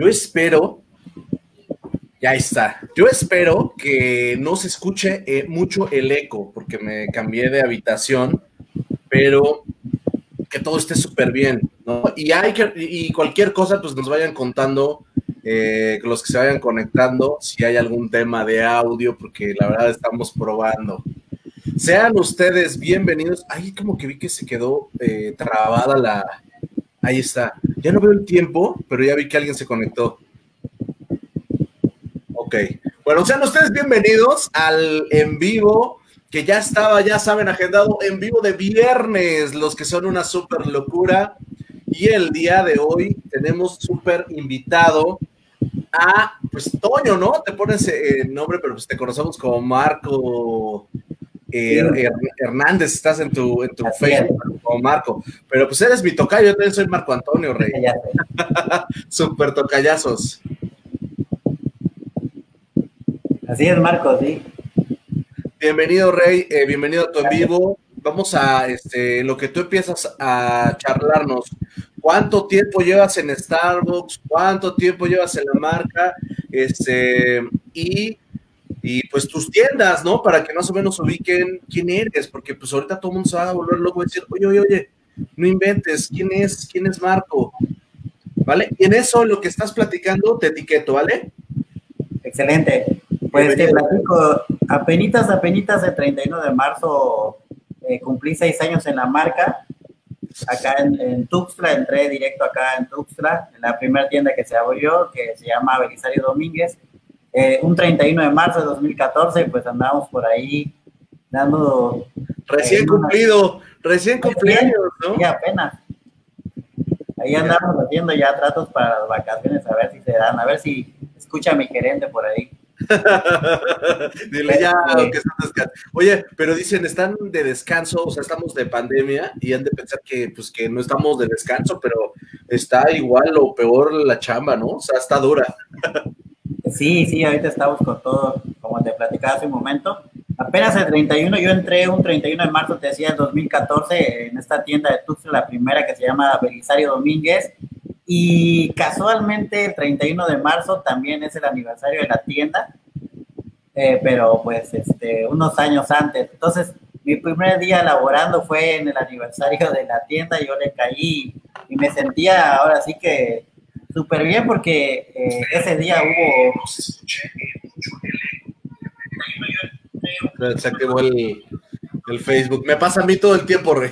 Yo espero, ya está, yo espero que no se escuche eh, mucho el eco, porque me cambié de habitación, pero que todo esté súper bien, ¿no? Y, hay que, cualquier cosa, pues nos vayan contando, eh, los que se vayan conectando, si hay algún tema de audio, porque la verdad estamos probando. Sean ustedes bienvenidos. Ahí como que vi que se quedó eh, trabada la... Ahí está. Ya no veo el tiempo, pero ya vi que alguien se conectó. Ok. Bueno, sean ustedes bienvenidos al en vivo que ya estaba, ya saben, agendado en vivo de viernes, los que son una súper locura. Y el día de hoy tenemos súper invitado a, pues, Toño, ¿no? Te pones el nombre, pero pues te conocemos como Marco Hernández, estás en tu, en tu Facebook como Marco. Pero pues eres mi tocayo, yo también soy Marco Antonio Rey. súper tocayazos. Así es, Marco, sí. Bienvenido, Rey, eh, bienvenido a tu en vivo. Vamos a, este, lo que tú empiezas a charlarnos. ¿Cuánto tiempo llevas en Starbucks? ¿Cuánto tiempo llevas en la marca? Este, y, y pues tus tiendas, ¿no? Para que más o menos ubiquen quién eres, porque pues ahorita todo el mundo se va a volver loco y decir, oye, oye, oye, no inventes, ¿quién es? ¿Quién es Marco? ¿Vale? Y en eso, lo que estás platicando, te etiqueto, ¿vale? Excelente. Pues te platico, apenitas, apenitas el 31 de marzo eh, cumplí seis años en la marca. Acá en, Tuxtla, entré directo acá en Tuxtla, en la primera tienda que se abrió, que se llama Belisario Domínguez. Eh, un 31 de marzo de 2014, pues andamos por ahí dando... Recién eh, cumplido, recién cumplido, ¿no? Sí, apenas. Ahí andamos haciendo ya tratos para las vacaciones, a ver si se dan, a ver si escucha mi gerente por ahí. Dile ya que están descanso. Oye, pero dicen, están de descanso, o sea, estamos de pandemia y han de pensar que, pues, que no estamos de descanso, pero está igual o peor la chamba, ¿no? O sea, está dura. Sí, sí, ahorita estamos con todo, como te platicaba hace un momento. Apenas el 31, yo entré un 31 de marzo, te decía, en 2014, en esta tienda de Tuxtla, la primera que se llama Belisario Domínguez, y casualmente el 31 de marzo también es el aniversario de la tienda, eh, pero pues este, unos años antes. Entonces, mi primer día laborando fue en el aniversario de la tienda, yo le caí y me sentía ahora sí que súper bien porque eh, ese día hubo... Se activó el, el Facebook. Me pasa a mí todo el tiempo, Rey.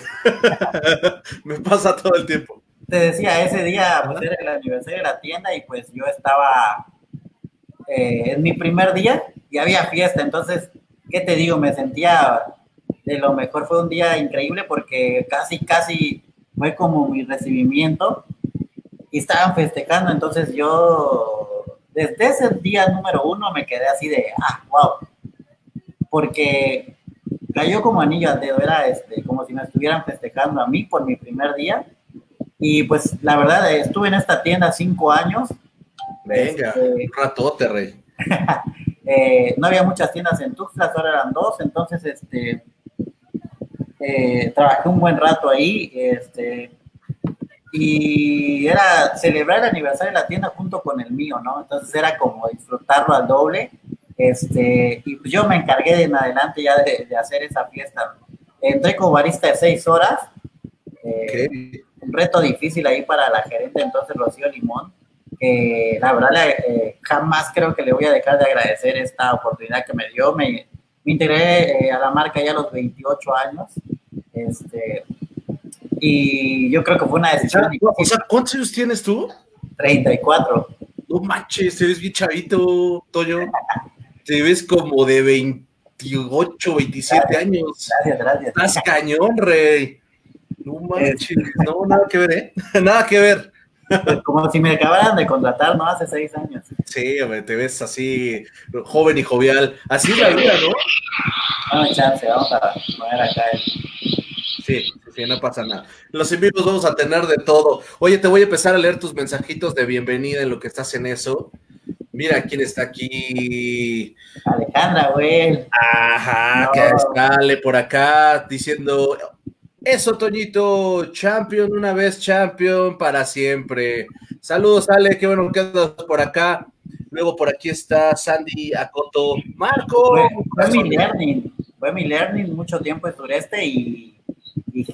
me pasa todo el tiempo te decía, ese día pues, era el aniversario de la tienda y pues yo estaba eh, en mi primer día y había fiesta, entonces, ¿qué te digo? Me sentía de lo mejor, fue un día increíble porque casi, casi fue como mi recibimiento y estaban festejando, entonces yo desde ese día número uno me quedé así de, ah, wow, porque cayó como anillo al dedo, era este, como si me estuvieran festejando a mí por mi primer día y pues la verdad, estuve en esta tienda cinco años. Venga, este, un ratote, rey. Eh, no había muchas tiendas en Tuxtla, solo eran dos, entonces este, eh, trabajé un buen rato ahí. Este, y era celebrar el aniversario de la tienda junto con el mío, ¿no? Entonces era como disfrutarlo al doble. Este, y pues yo me encargué de en adelante ya de, hacer esa fiesta. Entré como barista de seis horas. Eh, un reto difícil ahí para la gerente entonces Rocío Limón. que la verdad, eh, jamás creo que le voy a dejar de agradecer esta oportunidad que me dio. Me, me integré eh, a la marca ya a los 28 años. Este, y yo creo que fue una decisión. O sea, ¿cuántos años tienes tú? 34. No manches, te ves bien chavito, Toyo. te ves como de 28, 27 años. Gracias, gracias. Estás cañón, rey. No manches, no, nada que ver, ¿eh? nada que ver. Como si me acabaran de contratar, ¿no? Hace seis años. Sí, hombre, te ves así, joven y jovial. Así es la vida, ¿no? No chance, vamos a poner acá el... Sí, sí, no pasa nada. Los envíos vamos a tener de todo. Oye, te voy a empezar a leer tus mensajitos de bienvenida en lo que estás en eso. Mira quién está aquí. Alejandra, güey. Ajá, que sale por acá diciendo, eso, Toñito, champion una vez, champion para siempre. Saludos, Ale, qué bueno que andas por acá. Luego por aquí está Sandy Acoto. Marco. Fue, mi learning, fue mi learning mucho tiempo en sureste y,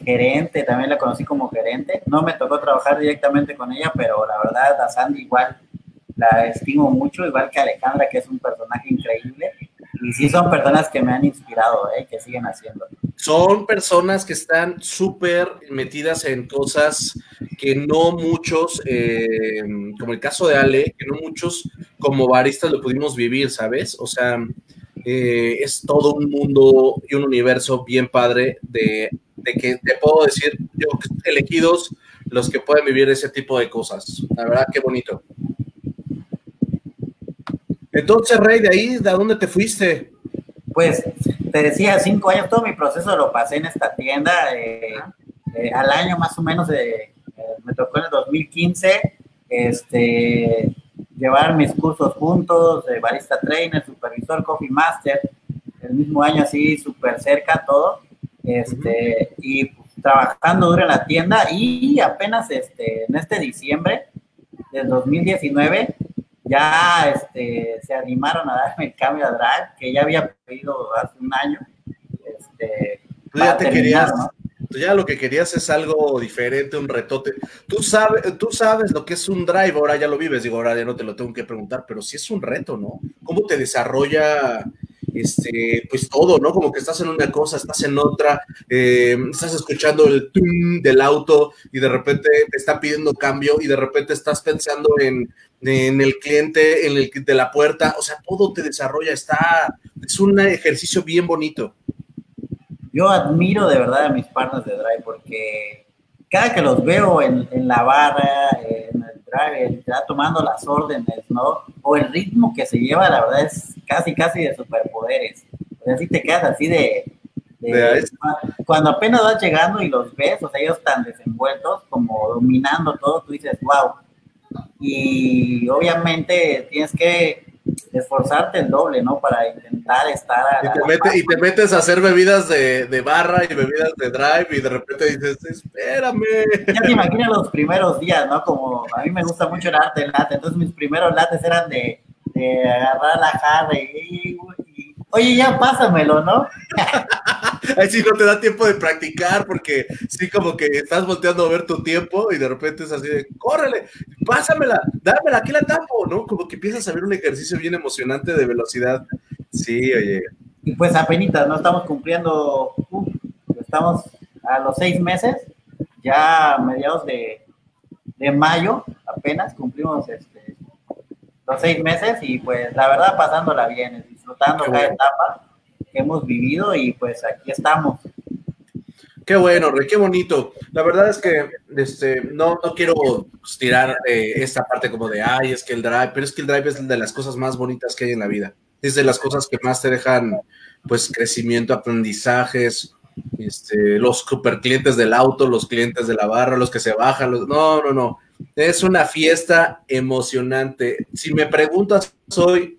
gerente, también la conocí como gerente. No me tocó trabajar directamente con ella, pero la verdad a Sandy igual la estimo mucho, igual que Alejandra, que es un personaje increíble. Y sí son personas que me han inspirado, ¿eh? que siguen haciendo. Son personas que están súper metidas en cosas que no muchos, eh, como el caso de Ale, que no muchos como baristas lo pudimos vivir, ¿sabes? O sea, eh, es todo un mundo y un universo bien padre de, de que te puedo decir, yo, elegidos los que pueden vivir ese tipo de cosas. La verdad, qué bonito. Entonces, Rey, de ahí, ¿de dónde te fuiste? Pues te decía, cinco años, todo mi proceso lo pasé en esta tienda. Eh, eh, al año más o menos, eh, me tocó en el 2015, este, llevar mis cursos juntos, de barista trainer, supervisor, coffee master, el mismo año así, súper cerca todo, este, y pues, trabajando duro en la tienda y apenas este, en este diciembre del 2019 ya este, se animaron a darme el cambio a Drive, que ya había pedido hace un año. Este, tú ya te querías, tú ya lo que querías es algo diferente, un retote. Tú sabes, tú sabes lo que es un Drive, ahora ya lo vives, digo, ahora ya no te lo tengo que preguntar, pero sí es un reto, ¿no? ¿Cómo te desarrolla este, pues todo, ¿no? Como que estás en una cosa, estás en otra, eh, estás escuchando el tum del auto y de repente te está pidiendo cambio y de repente estás pensando en, el cliente, en el de la puerta, o sea, todo te desarrolla, está, es un ejercicio bien bonito. Yo admiro de verdad a mis partners de Drive porque cada que los veo en, en la barra, en el Drive, ya tomando las órdenes, ¿no? O el ritmo que se lleva, la verdad es casi, casi de superpoderes. O sea, si te quedas así de, cuando apenas vas llegando y los ves, o sea, ellos tan desenvueltos, como dominando todo, tú dices, wow. Y obviamente tienes que esforzarte el doble, ¿no? Para intentar estar y te, metes a hacer bebidas de, de, barra y bebidas de drive y de repente dices, espérame. Ya te imaginas los primeros días, ¿no? Como a mí me gusta mucho el arte del latte, entonces mis primeros lates eran de de agarrar la jarra y, oye, ya pásamelo, ¿no? Ahí sí no te da tiempo de practicar porque sí como que estás volteando a ver tu tiempo y de repente es así de, córrele, pásamela, dámela, aquí la tapo, ¿no? Como que empiezas a ver un ejercicio bien emocionante de velocidad. Sí, oye. Y pues apenas, ¿no? Estamos cumpliendo, estamos a los seis meses, ya a mediados de, de mayo, apenas cumplimos este, los seis meses y pues la verdad pasándola bien, disfrutando cada etapa que hemos vivido y pues aquí estamos. Qué bueno, Rey, qué bonito. La verdad es que este, no, no quiero tirar eh, esta parte como de, ay, es que el drive, pero es que el drive es de las cosas más bonitas que hay en la vida. Es de las cosas que más te dejan, pues, crecimiento, aprendizajes, este, los super clientes del auto, los clientes de la barra, los que se bajan, los, no, no, no. Es una fiesta emocionante. Si me preguntas hoy,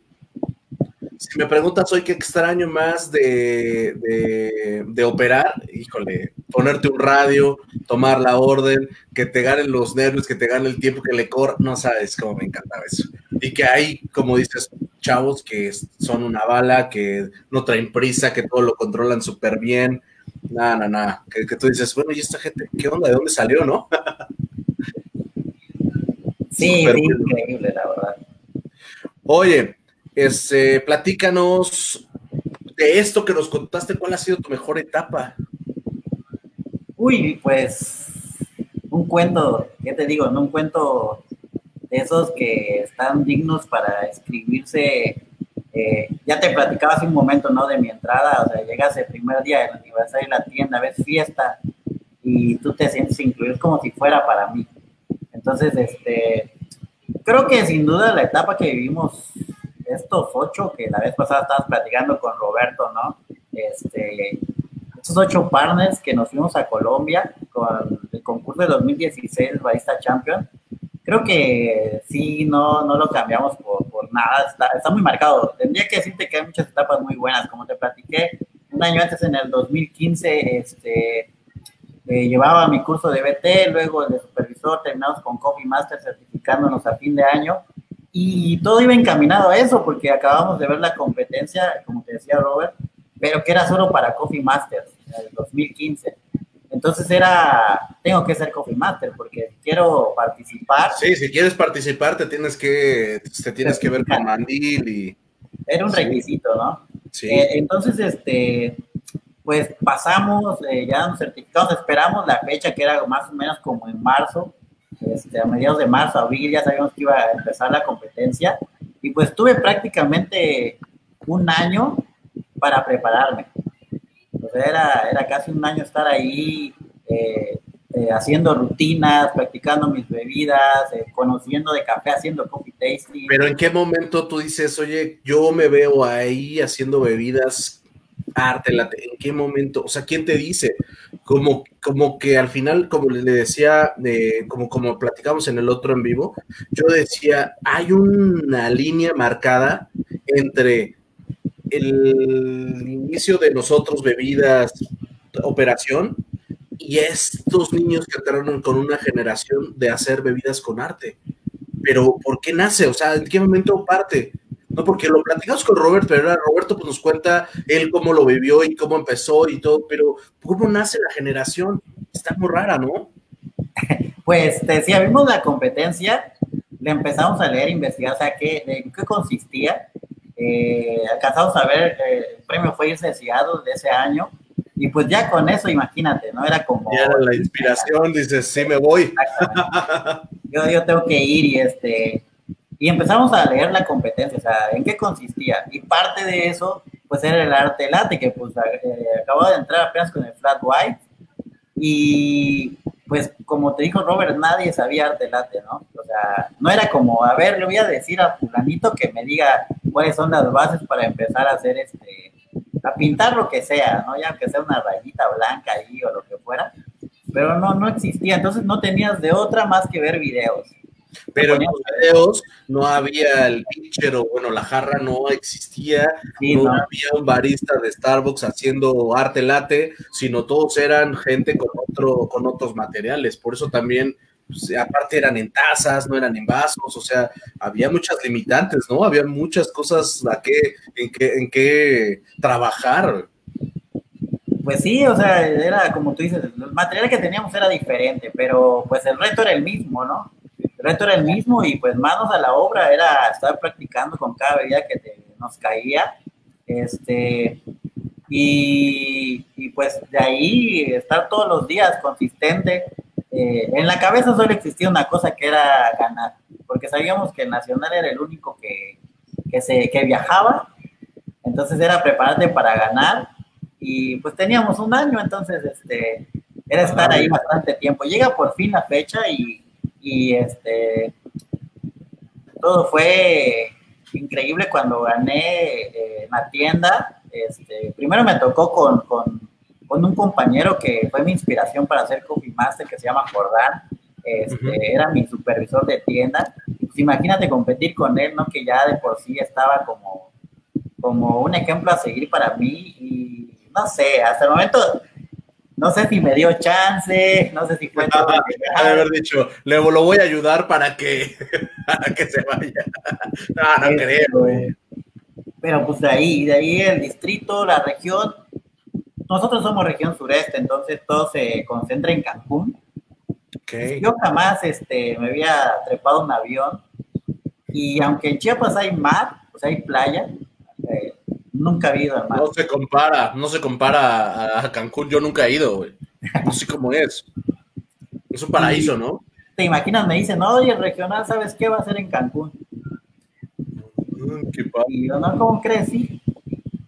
si me preguntas hoy qué extraño más de, de, operar, híjole, ponerte un radio, tomar la orden, que te ganen los nervios, que te gane el tiempo, que le corra, no sabes cómo me encantaba eso. Y que hay, como dices, chavos que son una bala, que no traen prisa, que todo lo controlan súper bien. Nada, nada, nada. Que, que tú dices, bueno, ¿y esta gente qué onda? ¿De dónde salió, no? Sí, increíble, la verdad. Oye, este, platícanos de esto que nos contaste, ¿cuál ha sido tu mejor etapa? Uy, pues un cuento, ¿qué te digo? No un cuento de esos que están dignos para escribirse. Eh, ya te platicaba hace un momento, ¿no? De mi entrada, o sea, llegas el primer día del aniversario de la tienda, ves fiesta y tú te sientes incluido, como si fuera para mí. Entonces, este, creo que sin duda la etapa que vivimos estos ocho, que la vez pasada estabas platicando con Roberto, ¿no? Este, estos ocho partners que nos fuimos a Colombia con el concurso de 2016 Barista Champion, creo que sí, no, no lo cambiamos por, por nada, está, está, muy marcado. Tendría que decirte que hay muchas etapas muy buenas, como te platiqué, un año antes, en el 2015, este, eh, llevaba mi curso de BT, luego el de supervisor, terminamos con Coffee Master certificado acercándonos a fin de año y todo iba encaminado a eso porque acabamos de ver la competencia, como te decía Robert, pero que era solo para Coffee Masters, en el 2015. Entonces era, tengo que ser Coffee Master porque quiero participar. Sí, si quieres participar te tienes que, te tienes que ver con mandil y... Era un requisito, ¿no? Sí. Eh, entonces, este, pues pasamos, eh, ya nos certificamos, esperamos la fecha que era más o menos como en marzo, este, a mediados de marzo, abril, ya sabíamos que iba a empezar la competencia y pues tuve prácticamente un año para prepararme. era, era casi un año estar ahí eh, eh, haciendo rutinas, practicando mis bebidas, eh, conociendo de café, haciendo coffee tasting. Pero ¿en qué momento tú dices, oye, yo me veo ahí haciendo bebidas arte, ¿en qué momento? O sea, ¿quién te dice? Como, como que al final, como le decía, como, como platicamos en el otro en vivo, yo decía, hay una línea marcada entre el inicio de nosotros, bebidas, operación, y estos niños que entraron con una generación de hacer bebidas con arte. Pero, ¿por qué nace? O sea, ¿en qué momento parte? No, porque lo platicamos con Roberto, pero Roberto pues, nos cuenta él cómo lo vivió y cómo empezó y todo, pero ¿cómo nace la generación? Está muy rara, ¿no? Pues decía, vimos la competencia, le empezamos a leer, investigar, o sea, qué, en qué consistía. Eh, alcanzamos a ver, eh, el premio fue irse de ese año, y pues ya con eso, imagínate, ¿no? Era como... Ya era la inspiración, dices, sí, me voy. Yo, yo tengo que ir y este... Y empezamos a leer la competencia, o sea, en qué consistía. Y parte de eso, pues era el arte late, que pues eh, acababa de entrar apenas con el flat white. Y pues como te dijo Robert, nadie sabía arte late, ¿no? O sea, no era como, a ver, le voy a decir a fulanito que me diga cuáles son las bases para empezar a hacer este a pintar lo que sea, ¿no? Ya que sea una rayita blanca ahí o lo que fuera, pero no, no existía, entonces no tenías de otra más que ver videos. Pero en los videos no había el pitcher o bueno, la jarra no existía, no, había un barista de Starbucks haciendo arte late, sino todos eran gente con otro, con otros materiales. Por eso también pues, aparte eran en tazas, no eran en vasos, o sea, había muchas limitantes, ¿no? Había muchas cosas a en, qué, en qué trabajar. Pues sí, o sea, era como tú dices, el material que teníamos era diferente, pero pues el reto era el mismo, ¿no? Reto era el mismo y pues manos a la obra era estar practicando con cada bebida que nos caía, este, y, y pues de ahí estar todos los días consistente, eh, en la cabeza solo existía una cosa que era ganar, porque sabíamos que el Nacional era el único que, que, se, que viajaba, entonces era prepararte para ganar y pues teníamos un año, entonces este, era estar ahí bastante tiempo. Llega por fin la fecha y, y este, todo fue increíble cuando gané eh, la tienda. Este, primero me tocó con, con con un compañero que fue mi inspiración para hacer Coffee Master, que se llama Jordán. Este, Era mi supervisor de tienda. Pues imagínate competir con él, ¿no? Que ya de por sí estaba como, como un ejemplo a seguir para mí. Y no sé, hasta el momento no sé si me dio chance, no sé si fue. haber dicho, le lo voy a ayudar para que, para que se vaya. No, no creo. Pero pues de ahí, de ahí el distrito, la región, nosotros somos región sureste, entonces todo se concentra en Cancún. Yo jamás este, me había trepado un avión y aunque en Chiapas hay mar, pues hay playa, eh, nunca he ido mar. No se compara, no se compara a Cancún, yo nunca he ido, güey. No sé cómo es. Es un paraíso, ¿no? Te imaginas, me dicen, oye, regional, ¿sabes qué va a ser en Cancún? Mm, qué padre. Y yo, no, ¿cómo crees? Sí,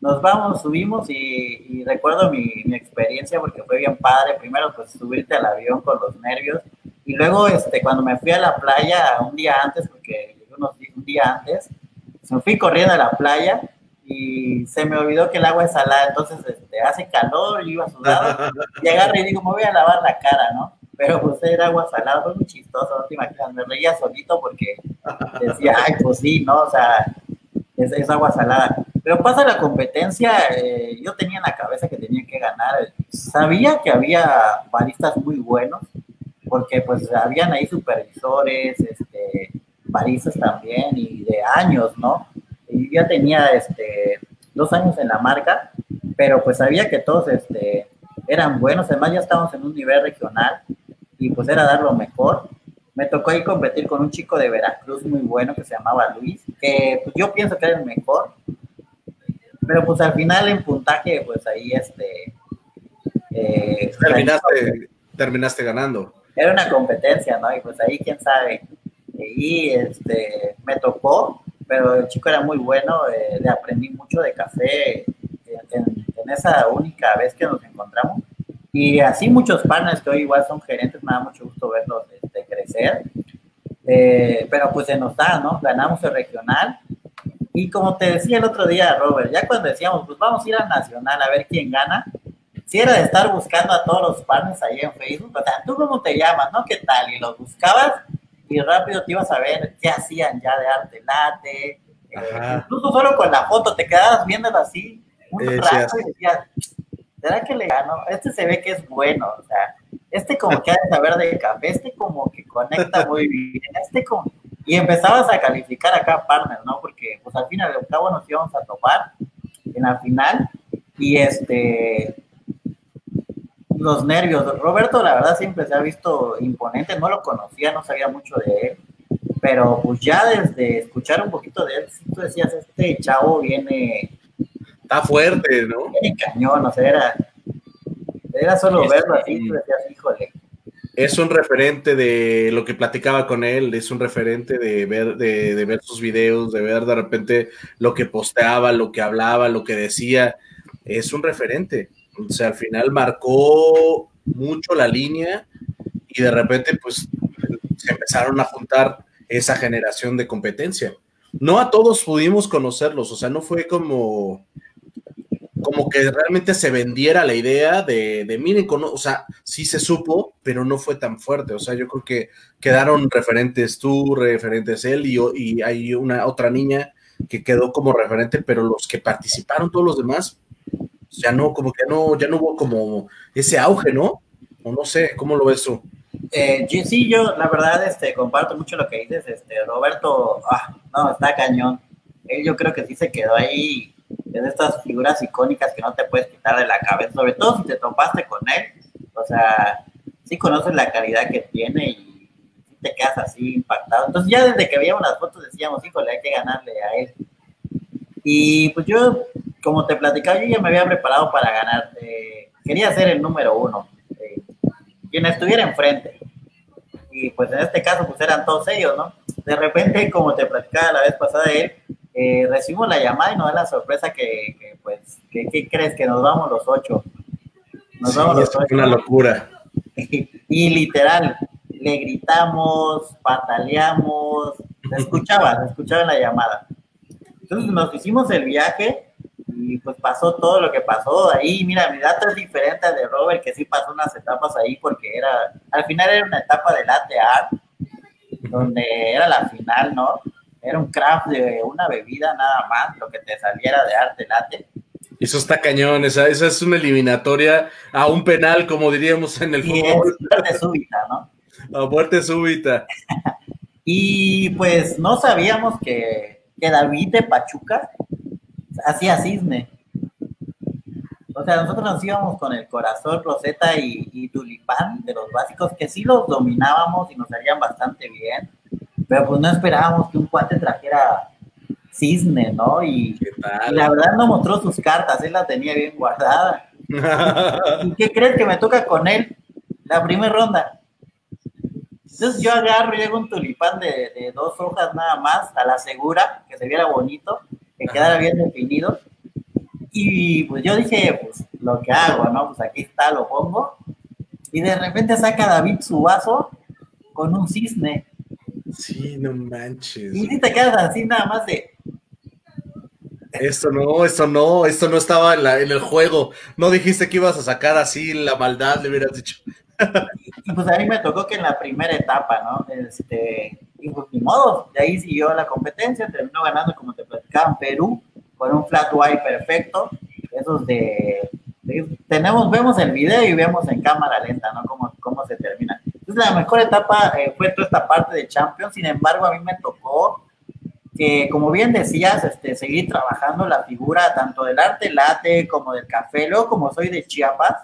nos vamos, subimos y, recuerdo mi, experiencia porque fue bien padre. Primero, pues subirte al avión con los nervios y luego, este, cuando me fui a la playa un día antes, porque unos, un día antes, me fui corriendo a la playa y se me olvidó que el agua es salada, entonces este, hace calor, yo iba sudado y agarré y digo, me voy a lavar la cara, ¿no? Pero pues era agua salada, fue muy chistoso, no te imaginas, me reía solito porque decía, ay, pues sí, ¿no? O sea, es, agua salada. Pero pasa la competencia, eh, yo tenía en la cabeza que tenía que ganar. Sabía que había baristas muy buenos, porque pues habían ahí supervisores, este, países también y de años, ¿no? Y ya tenía este, dos años en la marca, pero pues sabía que todos este, eran buenos, además ya estábamos en un nivel regional y pues era dar lo mejor. Me tocó ahí competir con un chico de Veracruz muy bueno que se llamaba Luis, que pues, yo pienso que era el mejor, pero pues al final en puntaje, pues ahí este... Eh, terminaste, terminaste ganando. Era una competencia, ¿no? Y pues ahí quién sabe. Y este, me tocó, pero el chico era muy bueno, eh, le aprendí mucho de café en, esa única vez que nos encontramos. Y así muchos partners que hoy igual son gerentes, me da mucho gusto verlos este, crecer. Eh, pero pues se nos da, ¿no? Ganamos el regional. Y como te decía el otro día, Robert, ya cuando decíamos, pues vamos a ir al nacional a ver quién gana, si era de estar buscando a todos los partners ahí en Facebook, o sea, ¿tú cómo te llamas, no? ¿Qué tal? Y los buscabas y rápido te ibas a ver qué hacían ya de arte late. Eh, incluso solo con la foto te quedabas viéndolo así un eh, rato y decías, ¿será que le gano? Este se ve que es bueno, o sea, este como que ha de saber de café, este como que conecta muy bien, este como... Y empezabas a calificar a cada partner, ¿no? Porque pues al final al cabo nos íbamos a topar en la final y este los nervios. Roberto, la verdad, siempre se ha visto imponente, no lo conocía, no sabía mucho de él, pero pues ya desde escuchar un poquito de él, tú decías, este chavo viene... Está fuerte, ¿no? Viene cañón, o sea, era, era solo verlo así, tú decías, híjole. Es un referente de lo que platicaba con él, es un referente de ver, de, de ver sus videos, de ver de repente lo que posteaba, lo que hablaba, lo que decía. Es un referente o sea, al final marcó mucho la línea y de repente pues se empezaron a juntar esa generación de competencia. No a todos pudimos conocerlos, o sea, no fue como como que realmente se vendiera la idea de, de miren, o sea, sí se supo, pero no fue tan fuerte. O sea, yo creo que quedaron referentes tú, referentes él y, y hay una otra niña que quedó como referente, pero los que participaron, todos los demás, ya no, como que no, ya no hubo como ese auge, ¿no? O no sé, ¿cómo lo ves tú? Eh, sí, yo la verdad este, comparto mucho lo que dices, este, Roberto, ah, no, está cañón. Él yo creo que sí se quedó ahí en estas figuras icónicas que no te puedes quitar de la cabeza, sobre todo si te topaste con él, o sea, sí conoces la calidad que tiene y te quedas así impactado. Entonces ya desde que veíamos las fotos decíamos, híjole, hay que ganarle a él. Y pues yo como te platicaba, yo ya me había preparado para ganar. Eh, quería ser el número uno, eh, quien estuviera enfrente. Y pues en este caso, pues eran todos ellos, ¿no? De repente, como te platicaba la vez pasada él, eh, recibimos la llamada y nos da la sorpresa que, pues, ¿qué crees? Que nos vamos los ocho. Nos vamos los ocho. una locura. y literal, le gritamos, pataleamos, escuchaba, escuchaba en la llamada. Entonces nos hicimos el viaje y pues pasó todo lo que pasó ahí. Mira, mi dato es diferente de Robert, que sí pasó unas etapas ahí porque era, al final era una etapa de latte art, donde era la final, ¿no? Era un craft de una bebida nada más, lo que te saliera de arte latte. Eso está cañón, esa, esa es una eliminatoria a un penal, como diríamos en el fútbol. muerte súbita, ¿no? A muerte súbita. y pues no sabíamos que, que David de Pachuca hacía cisne. O sea, nosotros nos íbamos con el corazón, roseta y, tulipán de los básicos, que sí los dominábamos y nos salían bastante bien, pero pues no esperábamos que un cuate trajera cisne, ¿no? Y, la verdad no mostró sus cartas, él las tenía bien guardadas. ¿Y qué crees que me toca con él? La primera ronda. Entonces yo agarro y hago un tulipán de, de, dos hojas nada más, a la segura, que se viera bonito, que quedara bien definido. Y pues yo dije, pues lo que hago, ¿no? Pues aquí está, lo pongo. Y de repente saca David su vaso con un cisne. Sí, no manches. Y si te quedas así nada más de... Esto no, esto no, esto no estaba en, la, en el juego. No dijiste que ibas a sacar así la maldad, le hubieras dicho. Pues a mí me tocó que en la primera etapa, ¿no? Este, y pues ni modo, de ahí siguió la competencia, terminó ganando, como te platicaba, en Perú, con un flat white perfecto, esos de, tenemos, vemos el video y vemos en cámara lenta, ¿no? Cómo, cómo se termina. Entonces la mejor etapa eh, fue toda esta parte de Champions, sin embargo a mí me tocó que como bien decías, este, seguir trabajando la figura tanto del arte late como del café, luego como soy de Chiapas,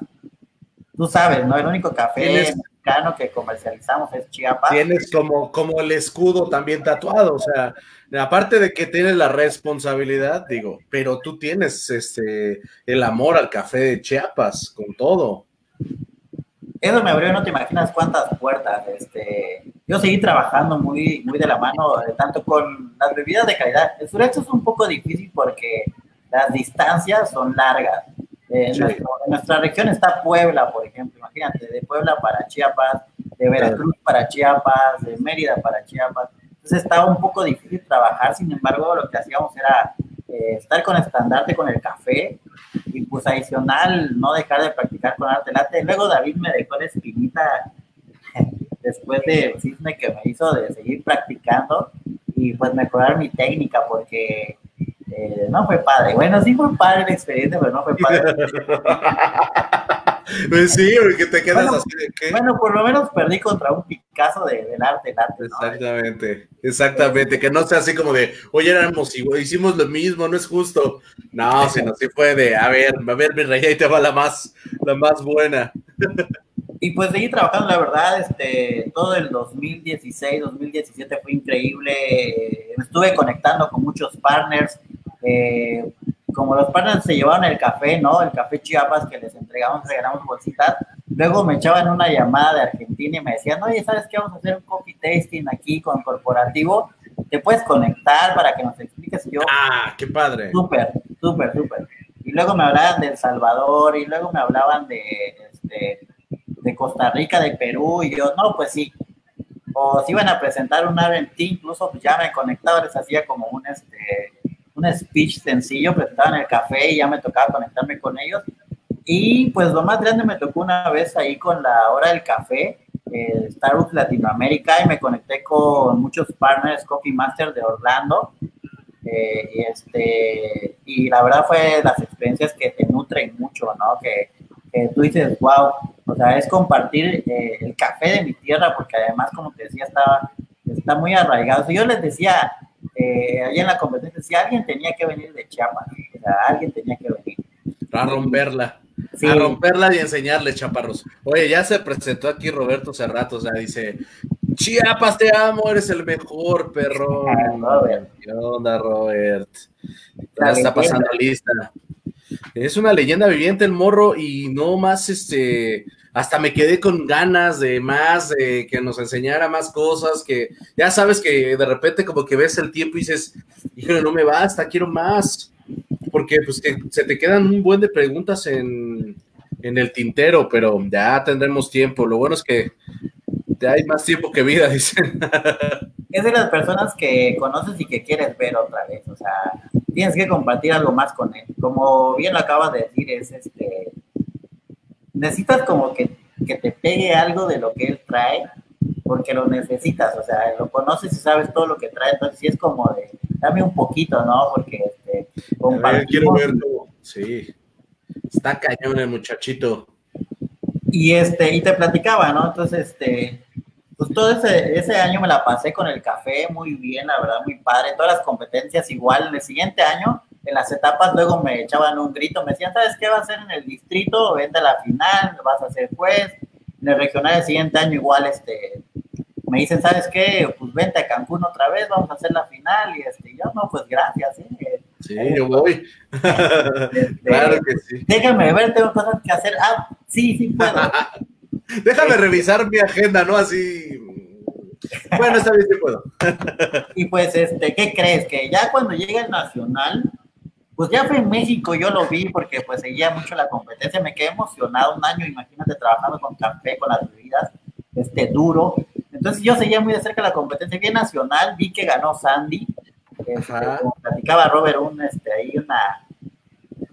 tú sabes, ¿no? El único café mexicano que comercializamos es Chiapas. Tienes como, como el escudo también tatuado, o sea, aparte de que tienes la responsabilidad, digo, pero tú tienes este el amor al café de Chiapas con todo. Eso me abrió, no te imaginas cuántas puertas. Este, yo seguí trabajando muy, muy de la mano, eh, tanto con las bebidas de calidad. El sureste es un poco difícil porque las distancias son largas. Eh, en, nuestra región está Puebla, por ejemplo, imagínate, de Puebla para Chiapas, de Veracruz para Chiapas, de Mérida para Chiapas. Entonces estaba un poco difícil trabajar, sin embargo, lo que hacíamos era eh, estar con estandarte con el café y pues adicional no dejar de practicar con arte late. Luego David me dejó la espinita después de cisne que me hizo de seguir practicando y pues mejorar mi técnica porque eh, no fue padre. Bueno, sí fue padre la experiencia, pero no fue padre. Pues sí, porque te quedas así de qué. Bueno, por lo menos perdí contra un Picasso de, del arte, arte Exactamente, exactamente. Que no sea así como de, oye, éramos hicimos lo mismo, no es justo. No, sino sí fue de, a ver, a ver, mi rey, ahí te va la más, la más buena. Y pues seguí trabajando, la verdad, este, todo el 2016, 2017 fue increíble. Me estuve conectando con muchos partners. Eh, como los partners se llevaban el café, ¿no? El café Chiapas que les entregamos, regalamos bolsitas. Luego me echaban una llamada de Argentina y me decían, oye, ¿sabes qué? Vamos a hacer un coffee tasting aquí con corporativo. Te puedes conectar para que nos expliques. yo, ah, qué padre. Súper, súper, súper. Y luego me hablaban de El Salvador y luego me hablaban de, este, de Costa Rica, de Perú. Y yo, no, pues sí. O si iban a presentar un RT, incluso pues ya me conectaba, les hacía como un, este, un speech sencillo, presentaban el café y ya me tocaba conectarme con ellos. Y pues lo más grande me tocó una vez ahí con la hora del café, eh, Starbucks Latinoamérica, y me conecté con muchos partners Coffee Master de Orlando. Eh, y, este, y la verdad fue las experiencias que te nutren mucho, ¿no? Que, que tú dices, wow, o sea, es compartir eh, el café de mi tierra, porque además, como te decía, estaba, está muy arraigado. yo les decía, eh, allá en la competencia, si alguien tenía que venir de Chiapas, o sea, alguien tenía que venir. A romperla. A romperla y enseñarle, chaparros. Oye, ya se presentó aquí Roberto Cerrato, o sea, dice, Chiapas, te amo, eres el mejor, perro. Ah, ¿Qué onda, Robert? Ya está pasando lista. Es una leyenda viviente el morro y no más, este, hasta me quedé con ganas de más, de que nos enseñara más cosas, que ya sabes que de repente como que ves el tiempo y dices, híjole, no me basta, quiero más, porque pues que se te quedan un buen de preguntas en, en el tintero, pero ya tendremos tiempo. Lo bueno es que te hay más tiempo que vida, dicen. Es de las personas que conoces y que quieres ver otra vez, o sea, tienes que compartir algo más con él. Como bien lo acabas de decir, es este necesitas como que, te pegue algo de lo que él trae, porque lo necesitas, o sea, lo conoces y sabes todo lo que trae, entonces sí es como de, dame un poquito, ¿no? Porque este, quiero verlo, sí, está cañón el muchachito. Y este, y te platicaba, ¿no? Entonces, este, pues todo ese, ese año me la pasé con el café muy bien, la verdad, muy padre, todas las competencias igual, el siguiente año en las etapas luego me echaban un grito, me decían, ¿sabes qué va a hacer en el distrito? Vente a la final, vas a ser juez. En el regional el siguiente año igual este, me dicen, ¿sabes qué? Pues vente a Cancún otra vez, vamos a hacer la final. Y este, yo, no, pues gracias. ¿sí? Sí, yo voy. Este, claro que sí. Déjame ver, tengo cosas que hacer. Ah, sí, sí puedo. Déjame revisar mi agenda, ¿no? Así. Bueno, esta vez sí puedo. y pues, este, ¿qué crees? Que ya cuando llegue el nacional, pues ya fue en México, yo lo vi porque pues seguía mucho la competencia, me quedé emocionado un año, imagínate trabajando con café, con las bebidas, este duro. Entonces yo seguía muy de cerca la competencia, bien nacional, vi que ganó Sandy, este, como platicaba Robert, un, este, ahí una,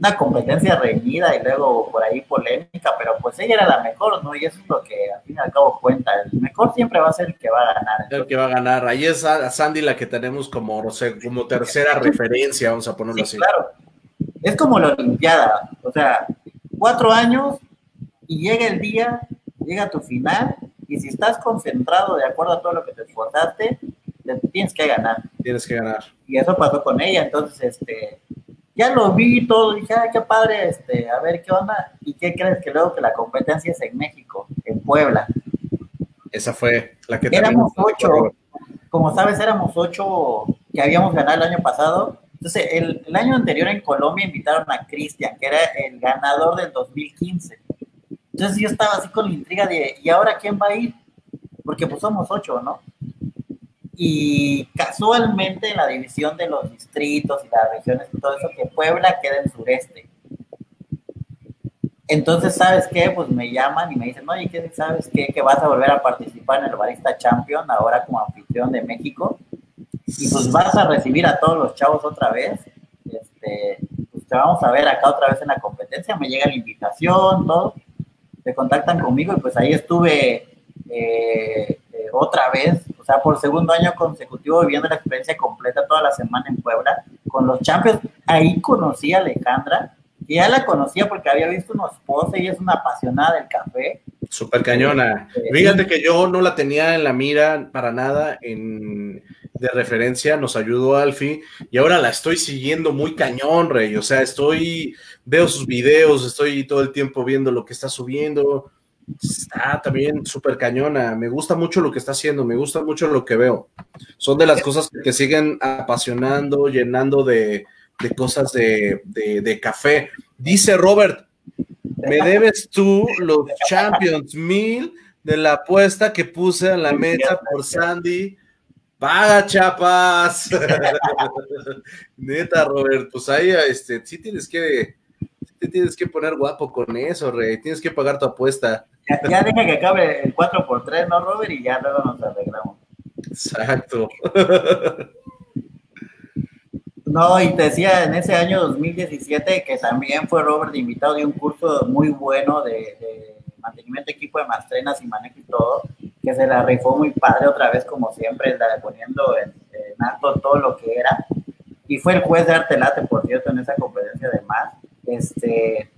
una competencia reñida y luego por ahí polémica, pero pues ella era la mejor, ¿no? Y eso es lo que al fin y al cabo cuenta. El mejor siempre va a ser el que va a ganar. El que va a ganar. Ahí es a Sandy la que tenemos como, como tercera referencia, vamos a ponerlo así. Claro. Es como la Olimpiada, o sea, cuatro años y llega el día, llega tu final, y si estás concentrado de acuerdo a todo lo que te esforzaste, tienes que ganar. Tienes que ganar. Y eso pasó con ella, entonces, este, ya lo vi todo, dije, ay, qué padre, este, a ver qué onda. ¿Y qué crees que luego que la competencia es en México, en Puebla? Esa fue la que Éramos ocho, como sabes, éramos ocho que habíamos ganado el año pasado. Entonces, el, el año anterior en Colombia invitaron a Cristian, que era el ganador del 2015. Entonces yo estaba así con la intriga de, ¿y ahora quién va a ir? Porque pues somos ocho, ¿no? Y casualmente en la división de los distritos y las regiones y todo eso, que Puebla queda en sureste. Entonces, ¿sabes qué? Pues me llaman y me dicen, oye, ¿qué sabes qué? Que vas a volver a participar en el Barista Champion, ahora como anfitrión de México. Y pues vas a recibir a todos los chavos otra vez. Este, pues te vamos a ver acá otra vez en la competencia. Me llega la invitación, todo. Se contactan conmigo y pues ahí estuve eh, eh, otra vez, por segundo año consecutivo viviendo la experiencia completa toda la semana en Puebla con los Champions. Ahí conocí a Alejandra, que ya la conocía porque había visto unos posts, y es una apasionada del café. Súper cañona. Eh, Fíjate que yo no la tenía en la mira para nada en, de referencia, nos ayudó Alfie y ahora la estoy siguiendo muy cañón, Rey. O sea, estoy, veo sus videos, estoy todo el tiempo viendo lo que está subiendo está también súper cañona. Me gusta mucho lo que está haciendo, me gusta mucho lo que veo. Son de las cosas que siguen apasionando, llenando de, cosas de, de, café. Dice Robert, me debes tú los Champions Mil de la apuesta que puse en la meta por Sandy. Paga, chapas. Neta, Robert, pues ahí este, sí tienes que, sí tienes que poner guapo con eso, Rey. Tienes que pagar tu apuesta. Ya, deja que acabe el 4x3, ¿no, Robert? Y ya luego nos arreglamos. Exacto. No, y te decía, en ese año 2017, que también fue Robert invitado de un curso muy bueno de, mantenimiento de equipo de mastrenas y manejo y todo, que se la rifó muy padre otra vez, como siempre, poniendo en, en alto todo lo que era. Y fue el juez de Artelate, por cierto, en esa competencia de más. Este,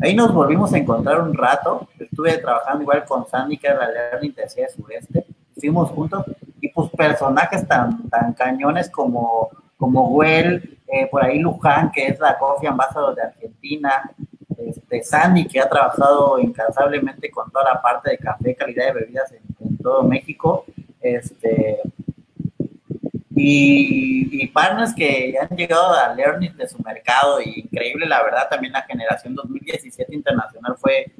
Ahí nos volvimos a encontrar un rato. Estuve trabajando igual con Sandy, que era la Learning de Sureste. Fuimos juntos y pues personajes tan, tan cañones como, como Well, eh, por ahí Luján, que es la Coffee Ambassador de Argentina, este, Sandy, que ha trabajado incansablemente con toda la parte de café, calidad de bebidas en, en todo México. Este, y, partners que han llegado a learning de su mercado y increíble, la verdad, también la generación 2017 internacional fue,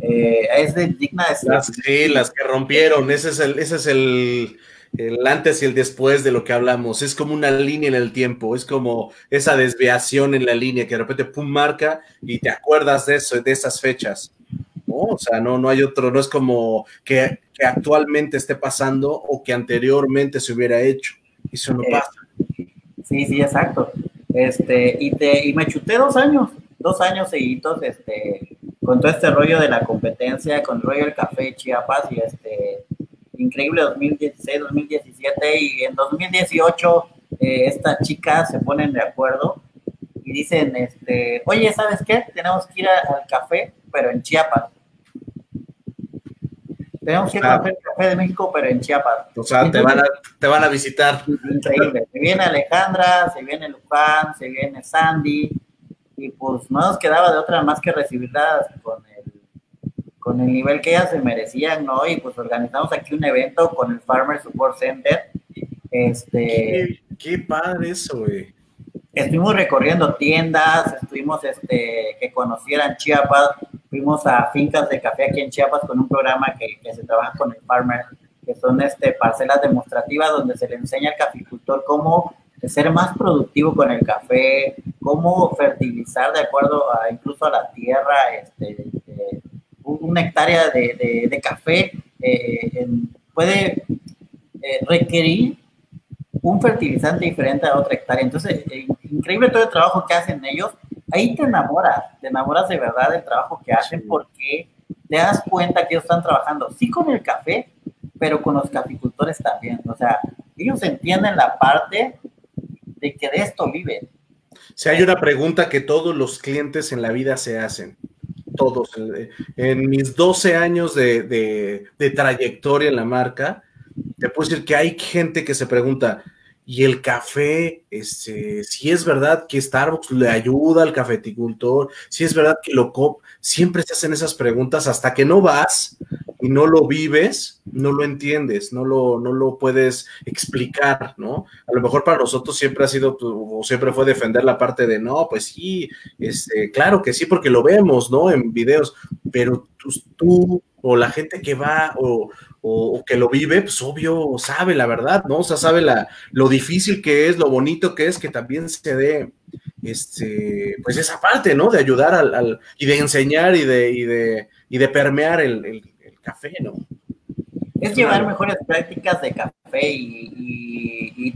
eh, es digna de ser. sí, las que rompieron, ese es el, ese es el, el antes y el después de lo que hablamos, es como una línea en el tiempo, es como esa desviación en la línea que de repente pum marca y te acuerdas de eso, de esas fechas. O sea, no, no hay otro, no es como que actualmente esté pasando o que anteriormente se hubiera hecho. Eso no pasa. Sí, sí, exacto. Este, y, te, y me chuté dos años, dos años seguidos, este, con todo este rollo de la competencia, con el rollo del café Chiapas y este, increíble 2016, 2017 y en 2018 eh, estas chicas se ponen de acuerdo y dicen, este, oye, ¿sabes qué? Tenemos que ir al café, pero en Chiapas. Tenemos que conocer el café de México, pero en Chiapas. O sea, te, van a, te van a visitar. Increíble. Se viene Alejandra, se viene Luján, se viene Sandy, y pues no nos quedaba de otra más que recibirlas con el, con el nivel que ellas se merecían, ¿no? Y pues organizamos aquí un evento con el Farmer Support Center. Este, qué, padre eso, güey. Estuvimos recorriendo tiendas, estuvimos este, que conocieran Chiapas, fuimos a fincas de café aquí en Chiapas con un programa que, se trabaja con el farmer, que son este, parcelas demostrativas donde se le enseña al caficultor cómo ser más productivo con el café, cómo fertilizar de acuerdo a incluso a la tierra, este, una hectárea de, café eh, puede eh, requerir un fertilizante diferente a otra hectárea. Entonces, eh, increíble todo el trabajo que hacen ellos ahí te enamoras, te enamoras de verdad del trabajo que hacen porque te das cuenta que ellos están trabajando, sí con el café, pero con los caficultores también. O sea, ellos entienden la parte de que de esto viven. Si hay una pregunta que todos los clientes en la vida se hacen, todos, en mis 12 años de, de trayectoria en la marca, te puedo decir que hay gente que se pregunta, ¿y el café, este, si es verdad que Starbucks le ayuda al cafeticultor? Si es verdad que lo cop, siempre se hacen esas preguntas hasta que no vas y no lo vives, no lo entiendes, no lo, no lo puedes explicar, ¿no? A lo mejor para nosotros siempre ha sido, o siempre fue defender la parte de, no, pues sí, este, claro que sí, porque lo vemos, ¿no? En videos, pero tú, o la gente que va o, que lo vive, pues obvio sabe la verdad, ¿no? O sea, sabe la, lo difícil que es, lo bonito que es que también se dé, este, pues esa parte, ¿no? De ayudar al, y de enseñar y de, y de, y de permear el café, ¿no? Es llevar mejores prácticas de café y,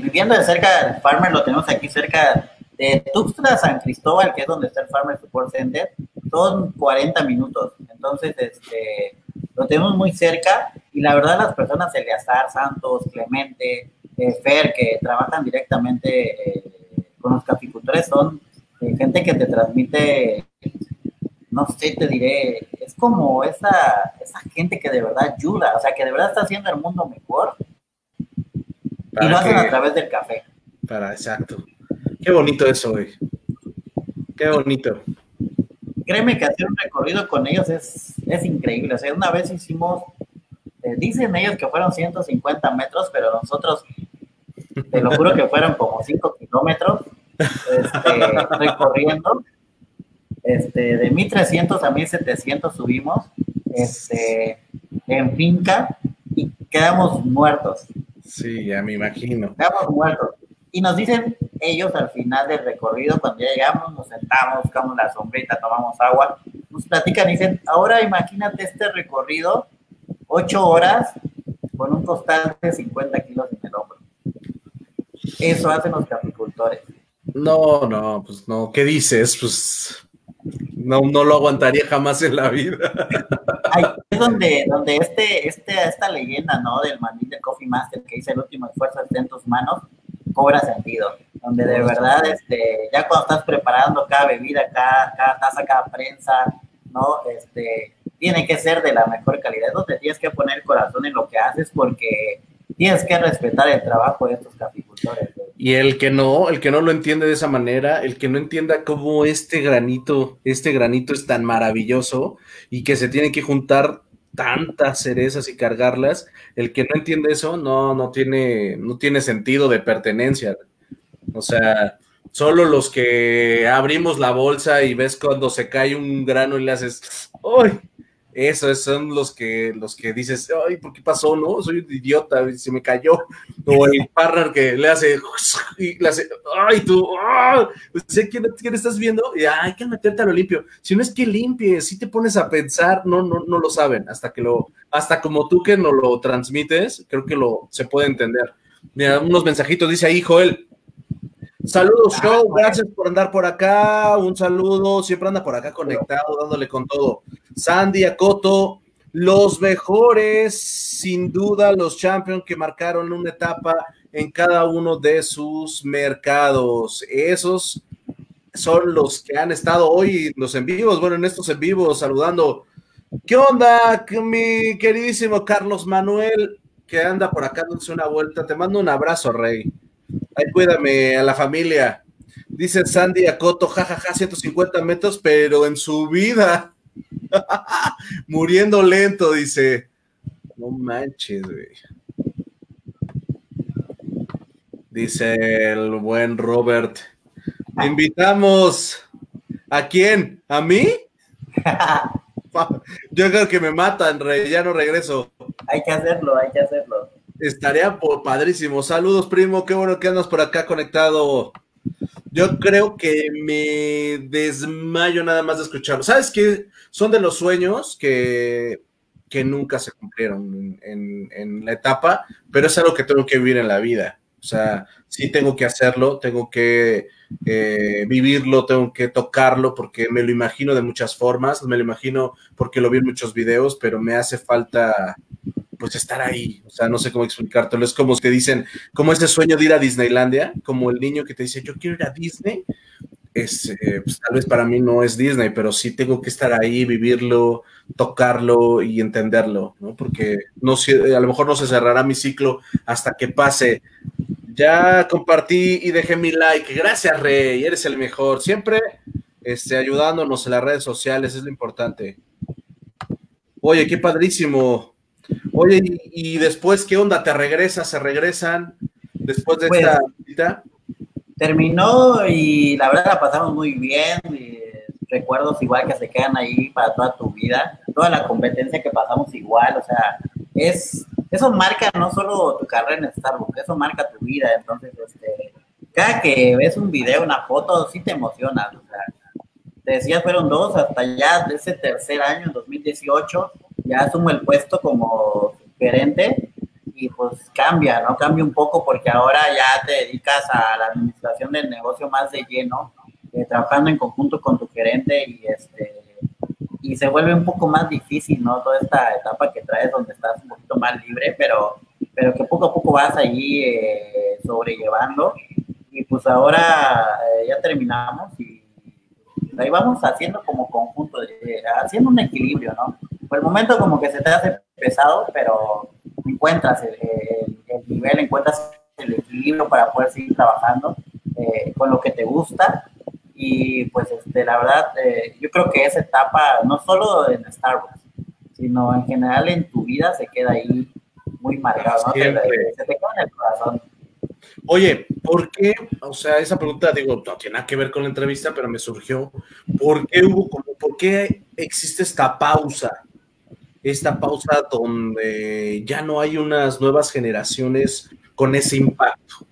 viviendo de cerca del farmer, lo tenemos aquí cerca de Tuxtla, San Cristóbal, que es donde está el Farmer Support Center, son 40 minutos. Entonces, este, lo tenemos muy cerca y la verdad las personas, Eleazar, Santos, Clemente, eh, Fer, que trabajan directamente eh, con los caficultores, son eh, gente que te transmite no sé, te diré, es como esa, esa gente que de verdad ayuda, o sea, que de verdad está haciendo el mundo mejor y lo hacen a través del café. Para, exacto. Qué bonito eso, güey. Qué bonito. Créeme que hacer un recorrido con ellos es, es increíble. O sea, una vez hicimos, eh, dicen ellos que fueron 150 metros, pero nosotros, te lo juro que fueron como 5 kilómetros este, recorriendo este, de 1300 a 1700 subimos este, en finca y quedamos muertos. Sí, ya me imagino. Quedamos muertos. Y nos dicen ellos al final del recorrido, cuando ya llegamos, nos sentamos, buscamos la sombrita, tomamos agua, nos platican y dicen, ahora imagínate este recorrido, ocho horas, con un costal de 50 kilos en el hombro. Eso hacen los capicultores. No, no, pues no, ¿qué dices? Pues no, no lo aguantaría jamás en la vida. es donde, donde este, este, esta leyenda, ¿no? Del mandil de Coffee Master que dice el último esfuerzo está en tus manos, cobra sentido. Donde de verdad, este, ya cuando estás preparando cada bebida, cada, cada taza, cada prensa, ¿no? Este, tiene que ser de la mejor calidad. Donde tienes que poner corazón en lo que haces porque tienes que respetar el trabajo de estos capicultores. Y el que no, el que no lo entiende de esa manera, el que no entienda cómo este granito, este granito es tan maravilloso y que se tiene que juntar tantas cerezas y cargarlas, el que no entiende eso no, no tiene, no tiene sentido de pertenencia. O sea, solo los que abrimos la bolsa y ves cuando se cae un grano y le haces, ¡ay! Esos son los que, los que dices, ay, ¿por qué pasó? No, soy un idiota, se me cayó. O el partner que le hace, y le hace, ay, tú, ¡ah! sé quién, estás viendo, y hay que meterte a lo limpio. Si no es que limpie, si te pones a pensar, no, no, no lo saben, hasta que lo, hasta como tú que no lo transmites, creo que lo se puede entender. Mira, unos mensajitos, dice ahí Joel, Saludos, show. Gracias por andar por acá. Un saludo. Siempre anda por acá conectado, dándole con todo. Sandy Acoto, los mejores, sin duda, los champions que marcaron una etapa en cada uno de sus mercados. Esos son los que han estado hoy los en vivos. Bueno, en estos en vivos, saludando. ¿Qué onda, mi queridísimo Carlos Manuel, que anda por acá dándose una vuelta? Te mando un abrazo, Rey. Ay, cuídame a la familia. Dice Sandy Acoto, jajaja, 150 metros, pero en su vida. Muriendo lento, dice. No manches, güey. Dice el buen Robert. invitamos. ¿A quién? ¿A mí? Yo creo que me matan, rey. Ya no regreso. Hay que hacerlo, hay que hacerlo. Estaría por padrísimo. Saludos, primo. Qué bueno que andas por acá conectado. Yo creo que me desmayo nada más de escucharlo. ¿Sabes qué? Son de los sueños que, que nunca se cumplieron en, en, la etapa, pero es algo que tengo que vivir en la vida. O sea, sí tengo que hacerlo, tengo que eh, vivirlo, tengo que tocarlo, porque me lo imagino de muchas formas, me lo imagino porque lo vi en muchos videos, pero me hace falta pues estar ahí, o sea, no sé cómo explicártelo, es como que dicen, como ese sueño de ir a Disneylandia, como el niño que te dice, yo quiero ir a Disney, es, eh, pues, tal vez para mí no es Disney, pero sí tengo que estar ahí, vivirlo, tocarlo y entenderlo, ¿no? Porque no, a lo mejor no se cerrará mi ciclo hasta que pase. Ya compartí y dejé mi like. Gracias, Rey, eres el mejor. Siempre este, ayudándonos en las redes sociales, es lo importante. Oye, qué padrísimo. Oye, y, después, ¿qué onda? ¿Te regresas? ¿Se regresan después de esta visita? Terminó y la verdad la pasamos muy bien. recuerdos igual que se quedan ahí para toda tu vida. Toda la competencia que pasamos igual. O sea, es eso marca no solo tu carrera en Starbucks, eso marca tu vida. Entonces, este, cada que ves un video, una foto, sí te emocionas. O sea, te decía, fueron dos, hasta ya de ese tercer año, en 2018, ya asumo el puesto como gerente y pues cambia, ¿no? Cambia un poco porque ahora ya te dedicas a la administración del negocio más de lleno, eh, trabajando en conjunto con tu gerente y este y se vuelve un poco más difícil, ¿no? Toda esta etapa que traes donde estás un poquito más libre, pero, pero que poco a poco vas ahí eh, sobrellevando. Y pues ahora eh, ya terminamos y ahí vamos haciendo como conjunto, haciendo un equilibrio, ¿no? Por el momento como que se te hace pesado, pero encuentras el, nivel, encuentras el equilibrio para poder seguir trabajando eh, con lo que te gusta. Y pues este, la verdad, eh, yo creo que esa etapa, no solo en Starbucks, sino en general en tu vida se queda ahí muy marcado, ¿no? Se, se te queda en el corazón. Oye, ¿por qué? O sea, esa pregunta, digo, no tiene nada que ver con la entrevista, pero me surgió. ¿Por qué hubo como, por qué existe esta pausa? Esta pausa donde ya no hay unas nuevas generaciones con ese impacto.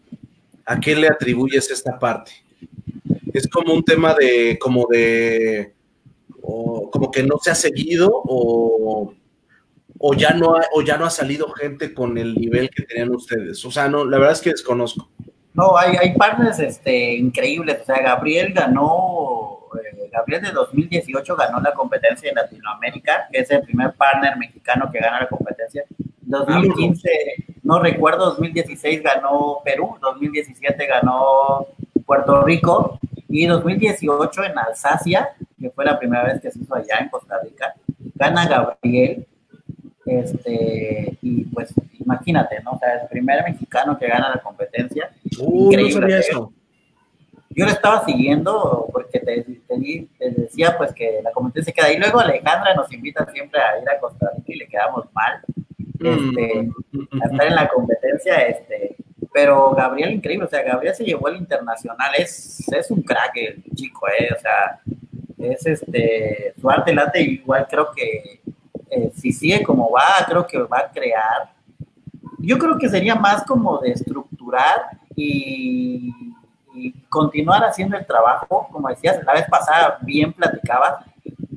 ¿A qué le atribuyes esta parte? Es como un tema de, como de, como que no se ha seguido o o ya no ha, o ya no ha salido gente con el nivel que tenían ustedes? O sea, no, la verdad es que desconozco. No, hay, hay partners este, increíbles. O sea, Gabriel ganó, Gabriel de 2018 ganó la competencia en Latinoamérica, que es el primer partner mexicano que gana la competencia. 2015, no recuerdo, 2016 ganó Perú, 2017 ganó Puerto Rico y 2018 en Alsacia, que fue la primera vez que se hizo allá en Costa Rica, gana Gabriel este, y pues imagínate, ¿no? O sea, el primer mexicano que gana la competencia. Uh, increíble. eso. Yo lo estaba siguiendo porque te, te, decía pues que la competencia queda ahí. Luego Alejandra nos invita siempre a ir a Costa Rica y le quedamos mal. Este, a estar en la competencia, este, pero Gabriel increíble, o sea, Gabriel se llevó el internacional, es, es un crack el chico, eh, o sea, es este, su arte late igual creo que eh, si sigue como va, creo que va a crear. Yo creo que sería más como de estructurar y, continuar haciendo el trabajo, como decías, la vez pasada bien platicabas,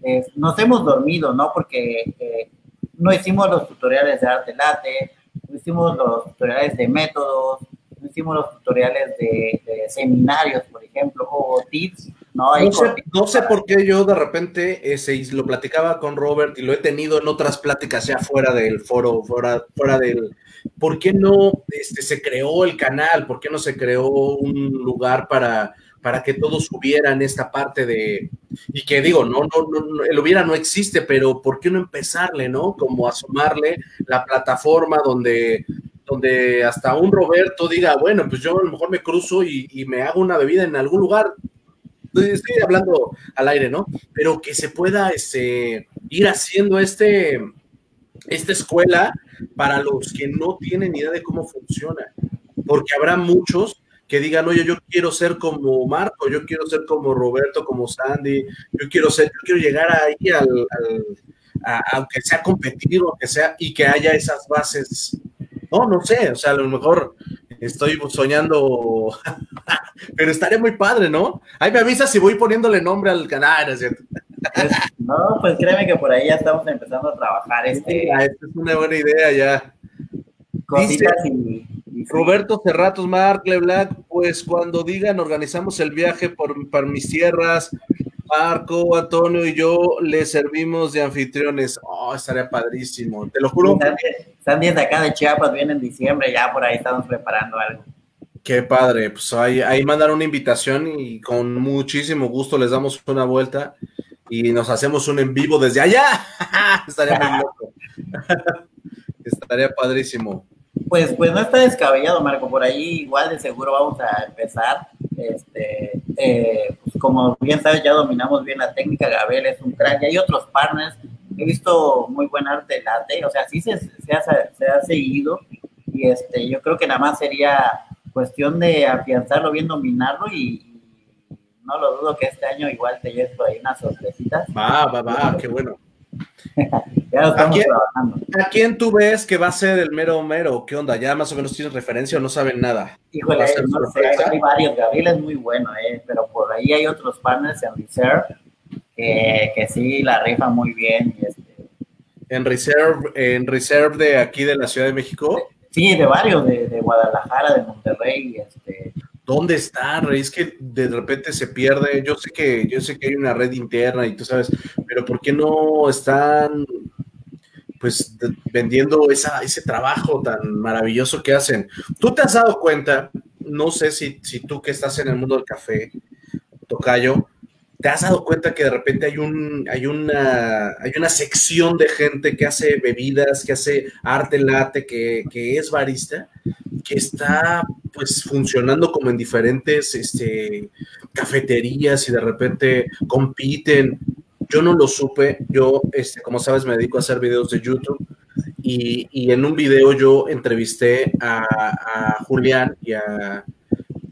eh, nos hemos dormido, ¿no? Porque eh, no hicimos los tutoriales de arte late, no hicimos los tutoriales de métodos, no hicimos los tutoriales de, de seminarios, por ejemplo, o tips no, sé, por qué yo de repente ese, lo platicaba con Robert y lo he tenido en otras pláticas ya fuera del foro, fuera, fuera del... ¿Por qué no este, se creó el canal? ¿Por qué no se creó un lugar para, para que todos subieran esta parte de... Y que digo, no, no, no, el hubiera no existe, pero ¿por qué no empezarle, no? Como asomarle la plataforma donde donde hasta un Roberto diga, bueno, pues yo a lo mejor me cruzo y, y me hago una bebida en algún lugar, estoy hablando al aire, ¿no? Pero que se pueda este, ir haciendo este, esta escuela para los que no tienen idea de cómo funciona, porque habrá muchos que digan, oye, yo quiero ser como Marco, yo quiero ser como Roberto, como Sandy, yo quiero ser, yo quiero llegar ahí al, aunque sea competido, aunque sea, y que haya esas bases. No, no sé, o sea, a lo mejor estoy soñando, pero estaría muy padre, ¿no? Ahí me avisa si voy poniéndole nombre al canal, ¿no es cierto? No, pues créeme que por ahí ya estamos empezando a trabajar. Este, esta es una buena idea ya. Dice, Roberto Cerratos, Mark Leblanc, pues cuando digan organizamos el viaje por, por mis tierras, Marco, Antonio y yo le servimos de anfitriones. Oh, estaría padrísimo, te lo juro. Están de acá de Chiapas, viene en diciembre, ya por ahí estamos preparando algo. Qué padre, pues ahí, ahí mandar una invitación y con muchísimo gusto les damos una vuelta y nos hacemos un en vivo desde allá. Estaría muy loco. Estaría padrísimo. Pues, pues no está descabellado, Marco. Por ahí igual de seguro vamos a empezar. Este, eh, pues como bien sabes, ya dominamos bien la técnica. Gabriel es un crack. Y hay otros partners. He visto muy buen arte late. O sea, sí se, se, ha, se ha seguido. Y este, yo creo que nada más sería cuestión de afianzarlo bien, dominarlo y, no lo dudo que este año igual te lleves por ahí unas sorpresitas. Va, va, va, qué bueno. ya lo estamos ¿A quién, trabajando. ¿A quién tú ves que va a ser el mero mero? ¿Qué onda? ¿Ya más o menos tienes referencia o no saben nada? Híjole, no sé, hay varios. Gabriel es muy bueno, eh, pero por ahí hay otros partners en Reserve que, que sí la rifa muy bien. Y este... ¿En Reserve, en Reserve de aquí de la Ciudad de México? Sí, de varios, de, de Guadalajara, de Monterrey, este. ¿Dónde está, Rey? Es que de repente se pierde. Yo sé que, yo sé que hay una red interna y tú sabes, pero ¿por qué no están pues vendiendo esa, ese trabajo tan maravilloso que hacen? Tú te has dado cuenta, no sé si, si tú que estás en el mundo del café, Tocayo, ¿Te has dado cuenta que de repente hay, un, hay, una, hay una sección de gente que hace bebidas, que hace arte late, que, es barista, que está pues funcionando como en diferentes este, cafeterías y de repente compiten? Yo no lo supe, yo, este, como sabes, me dedico a hacer videos de YouTube y, en un video yo entrevisté a Julián y a,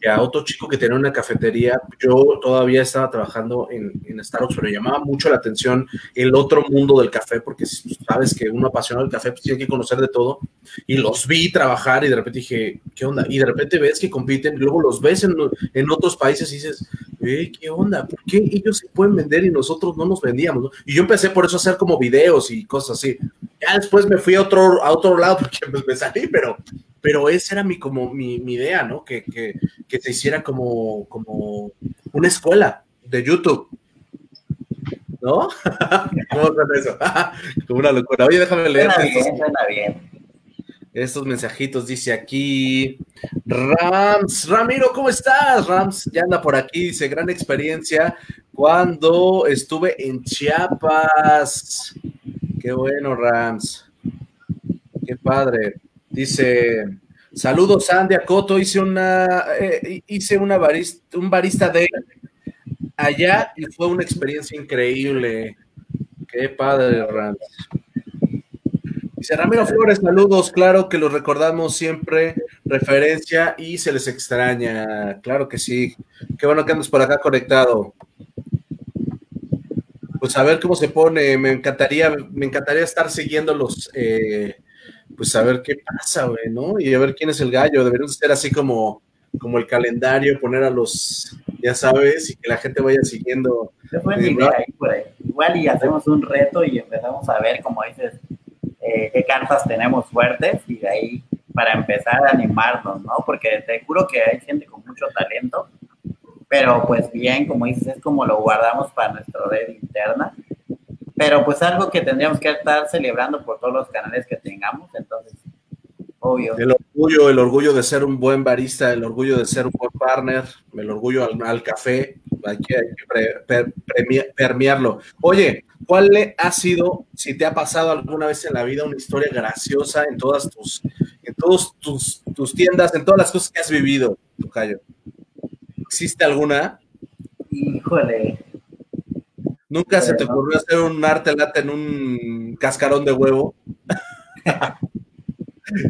a otro chico que tenía una cafetería. Yo todavía estaba trabajando en, en, Starbucks, pero llamaba mucho la atención el otro mundo del café, porque sabes que uno apasionado del café pues, tiene que conocer de todo. Y los vi trabajar y de repente dije, ¿qué onda? Y de repente ves que compiten, luego los ves en, en otros países y dices, ¿qué onda? ¿Por qué ellos se pueden vender y nosotros no nos vendíamos? Y yo empecé por eso a hacer como videos y cosas así. Ya después me fui a otro, a otro lado porque pues, me salí, pero pero esa era mi, como mi, idea, ¿no? Que, se hiciera como, como una escuela de YouTube. ¿No? ¿Cómo suena eso? como una locura. Oye, déjame leer. Estos mensajitos dice aquí Rams, Ramiro, ¿cómo estás? Rams ya anda por aquí, dice gran experiencia cuando estuve en Chiapas. Qué bueno, Rams. Qué padre. Dice, saludos Sandy Acoto, hice una, eh, hice una barista, un barista de allá y fue una experiencia increíble. Qué padre, Rams. Dice Ramiro Flores, saludos, claro que los recordamos siempre, referencia y se les extraña, claro que sí. Qué bueno que andas por acá conectado. Pues a ver cómo se pone, me encantaría, me encantaría estar siguiendo los, eh, pues a ver qué pasa, güey, ¿no? Y a ver quién es el gallo. Deberíamos ser así como, como el calendario, poner a los, ya sabes, y que la gente vaya siguiendo. Igual y hacemos un reto y empezamos a ver, como dices, eh, qué cartas tenemos fuertes y de ahí para empezar a animarnos, ¿no? Porque te juro que hay gente con mucho talento, pero pues bien, como dices, es como lo guardamos para nuestra red interna pero pues algo que tendríamos que estar celebrando por todos los canales que tengamos, entonces, obvio. El orgullo, el orgullo de ser un buen barista, el orgullo de ser un buen partner, el orgullo al, café, hay que, permearlo. Oye, ¿cuál ha sido, si te ha pasado alguna vez en la vida, una historia graciosa en todas tus, en todos tus, tus tiendas, en todas las cosas que has vivido, Tocayo? ¿Existe alguna? Híjole, ¿Nunca se te ocurrió hacer un arte lata en un cascarón de huevo?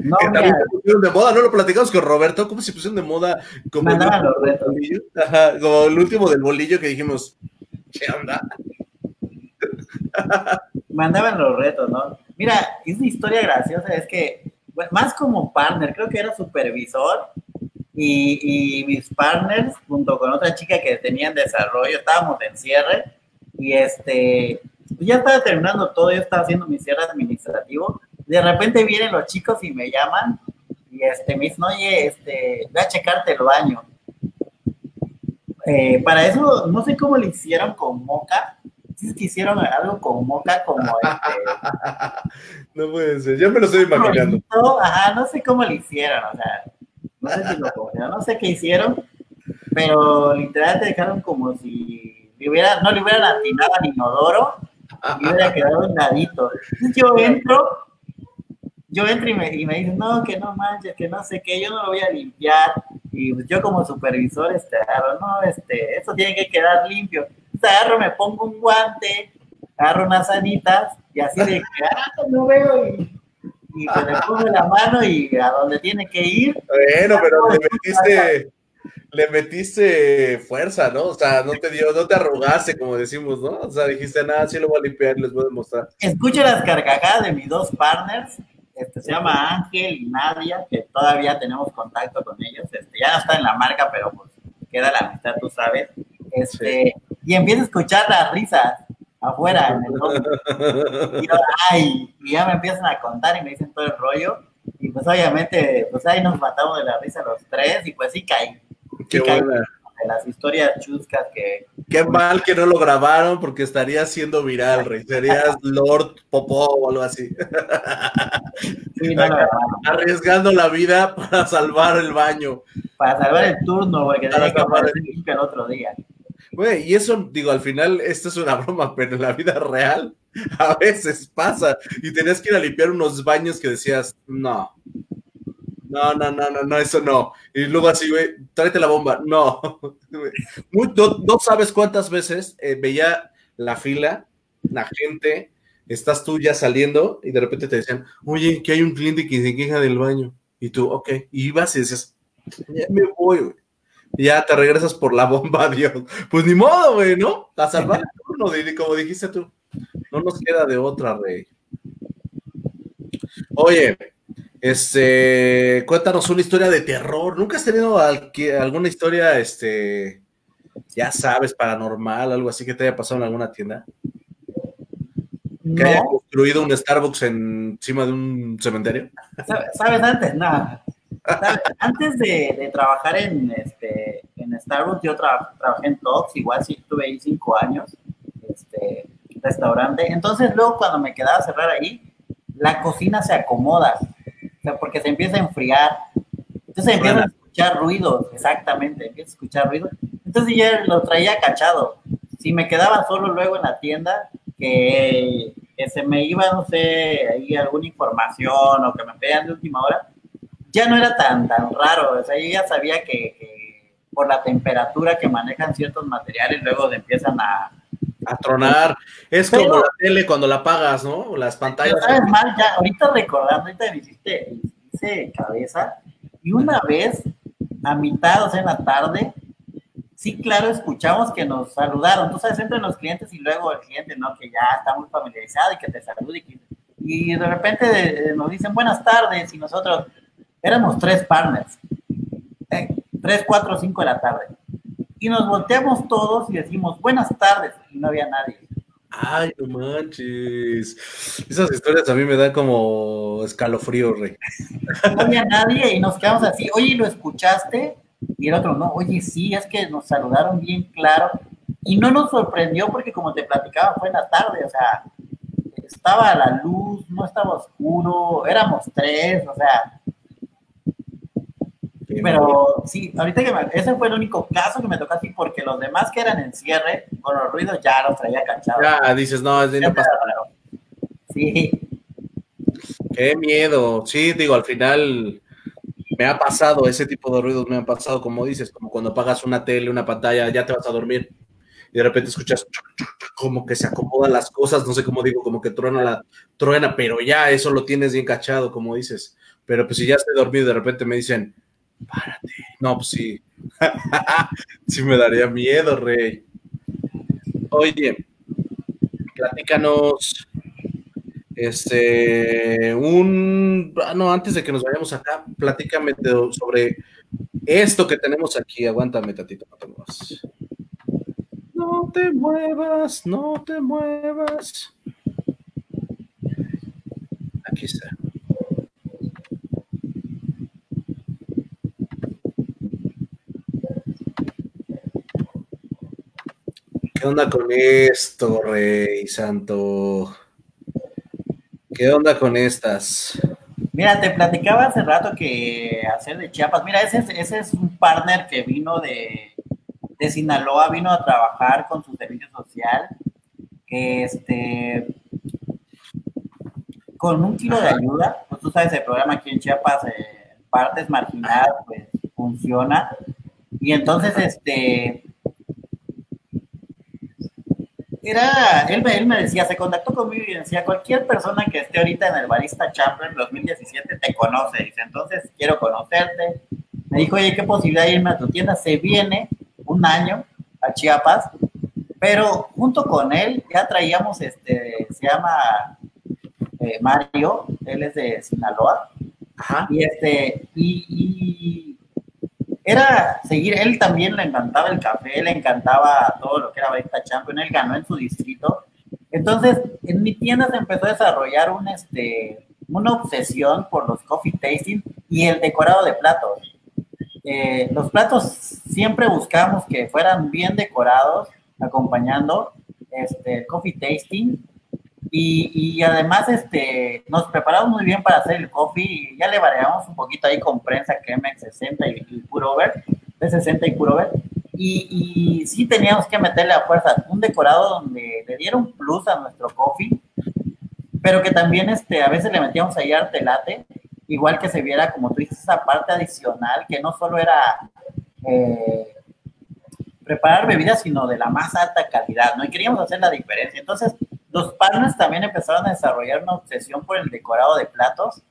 No, que también se pusieron de moda, ¿no? Lo platicamos con Roberto, ¿cómo se pusieron de moda? Como, el último, Ajá, como el último del bolillo que dijimos, ¿qué onda? Mandaban los retos, ¿no? Mira, es una historia graciosa, es que, más como partner, creo que era supervisor, y, y mis partners, junto con otra chica que tenían desarrollo, estábamos en cierre, y este, ya estaba terminando todo, yo estaba haciendo mi cierre administrativo. De repente vienen los chicos y me llaman y este, me dicen, oye, este, voy a checarte el baño. Eh, para eso, no sé cómo lo hicieron con Moca. Si es que hicieron algo con Moca como este. no puede ser, ya me lo estoy imaginando. Ajá, no sé cómo lo hicieron, o sea. No sé si lo cogieron, no sé qué hicieron, pero literal te dejaron como si hubiera, no le hubieran atinado a inodoro y hubiera quedado un ladito. Yo entro, yo entro y me, y me dicen, no, que no manches, que no sé qué, yo no lo voy a limpiar. Y pues yo como supervisor, este, agarro, no, este, eso tiene que quedar limpio. Entonces agarro, me pongo un guante, agarro unas sanitas y así de que, ah, no veo y, y pues le pongo la mano y a donde tiene que ir. Bueno, pero le metiste, le metiste fuerza, ¿no? O sea, no te dio, no te arrugaste, como decimos, ¿no? O sea, dijiste, nada, sí lo voy a limpiar les voy a demostrar. Escucho las carcajadas de mis dos partners, este se llama Ángel y Nadia, que todavía tenemos contacto con ellos, este, ya no está en la marca, pero pues queda la amistad, tú sabes. Este, y empiezo a escuchar las risas afuera en el fondo. Y, yo, ay, y ya me empiezan a contar y me dicen todo el rollo. Y pues obviamente, pues ahí nos matamos de la risa los tres y pues sí caí. Qué buena. de las historias chuscas que... Qué mal que no lo grabaron porque estaría siendo viral, rey. Serías Lord Popó o algo así. Sí, no. Arriesgando la vida para salvar el baño. Para salvar el turno, porque Para tenía que el- el otro día. Güey, y eso, digo, al final, esto es una broma, pero en la vida real a veces pasa. Y tenías que ir a limpiar unos baños que decías, no. No, no, no, no, no, eso no. Y luego así, güey, tráete la bomba. No. No, no sabes cuántas veces eh, veía la fila, la gente, estás tú ya saliendo y de repente te decían, oye, que hay un cliente que se queja del baño. Y tú, ok. Y ibas y decías, ya me voy, güey. Ya te regresas por la bomba, Dios. Pues ni modo, güey, ¿no? A salvar di- como dijiste tú. No nos queda de otra, rey. Oye, este, cuéntanos una historia de terror. ¿Nunca has tenido alguna historia, este, ya sabes, paranormal, algo así que te haya pasado en alguna tienda? Que haya No, construido un Starbucks encima de un cementerio. ¿sabes, sabes antes? Nada. ¿Sabes? Antes de, de trabajar en, este, en Starbucks, yo tra- trabajé en Tox, igual sí estuve ahí cinco años, este, restaurante. Entonces luego cuando me quedaba a cerrar ahí, la cocina se acomoda, o sea, porque se empieza a enfriar. Entonces empiezan a escuchar ruidos, exactamente, empieza a escuchar ruidos. Entonces yo lo traía cachado. Si me quedaba solo luego en la tienda, que, que se me iba, no sé, ahí alguna información o que me pedían de última hora, ya no era tan, tan raro. O sea, yo ya sabía que, que por la temperatura que manejan ciertos materiales, luego empiezan a... A tronar. Es Pero- como la tele cuando la apagas, ¿no? Las pantallas. Sabes mal, ya, ahorita recordando, ahorita me hiciste, hice cabeza, y una vez, a mitad, o sea, en la tarde, sí, claro, escuchamos que nos saludaron. Tú sabes, entran los clientes y luego el cliente, ¿no? Que ya está muy familiarizado y que te saluda y, que- y de repente eh, nos dicen buenas tardes y nosotros éramos tres partners, eh, tres, cuatro, cinco de la tarde. Y nos volteamos todos y decimos buenas tardes y no había nadie. Ay, no manches. Esas historias a mí me dan como escalofrío, rey. no había nadie y nos quedamos así, oye, ¿lo escuchaste? Y el otro, no, oye, sí, es que nos saludaron bien claro. Y no nos sorprendió porque como te platicaba, fue en la tarde, o sea, estaba la luz, no estaba oscuro, éramos tres, o sea, pero sí, ahorita que me, ese fue el único caso que me tocó así porque los demás que eran en cierre, con los ruidos ya los traía cachados. Ya dices, no, es de no pasa Sí, Qué miedo. Sí, digo, al final me ha pasado ese tipo de ruidos, me han pasado, como dices, como cuando apagas una tele, una pantalla, ya te vas a dormir y de repente escuchas como que se acomodan las cosas, no sé cómo digo, como que truena la truena, pero ya eso lo tienes bien cachado, como dices. Pero pues si ya estoy dormido, de repente me dicen, párate. No, pues sí. sí me daría miedo, rey. Oye, platícanos. Este, un, ah, no, antes de que nos vayamos acá, platícame sobre esto que tenemos aquí. Aguántame, tatito, no te muevas. No te muevas, no te muevas. Aquí está. ¿Qué onda con esto, Rey Santo? ¿Qué onda con estas? Mira, te platicaba hace rato que hacer de Chiapas, mira, ese, ese es un partner que vino de, de Sinaloa, vino a trabajar con su servicio social, que este, con un kilo de ayuda, pues tú sabes, el programa aquí en Chiapas, eh, partes marginadas, pues funciona. Y entonces, este, era, él, él me decía, se contactó conmigo y decía, cualquier persona que esté ahorita en el Barista Champion 2017 te conoce, dice, entonces quiero conocerte. Me dijo, oye, ¿qué posibilidad de irme a tu tienda? Se viene un año a Chiapas, pero junto con él ya traíamos, este, se llama eh, Mario, él es de Sinaloa, y este, y era seguir, él también le encantaba el café, le encantaba todo lo que era Barista Champion, él ganó en su distrito. Entonces, en mi tienda se empezó a desarrollar un, este, una obsesión por los coffee tasting y el decorado de platos. Eh, los platos siempre buscamos que fueran bien decorados, acompañando este, el coffee tasting y, además, este, nos preparamos muy bien para hacer el coffee y ya le variamos un poquito ahí con prensa MX60 y, y Purover, P60 y Purover. Y, y sí teníamos que meterle a fuerza un decorado donde le diera un plus a nuestro coffee, pero que también este, a veces le metíamos ahí arte late, igual que se viera, como tú dices, esa parte adicional, que no solo era eh, preparar bebidas, sino de la más alta calidad, ¿no? Y queríamos hacer la diferencia. Entonces, los partners también empezaron a desarrollar una obsesión por el decorado de platos,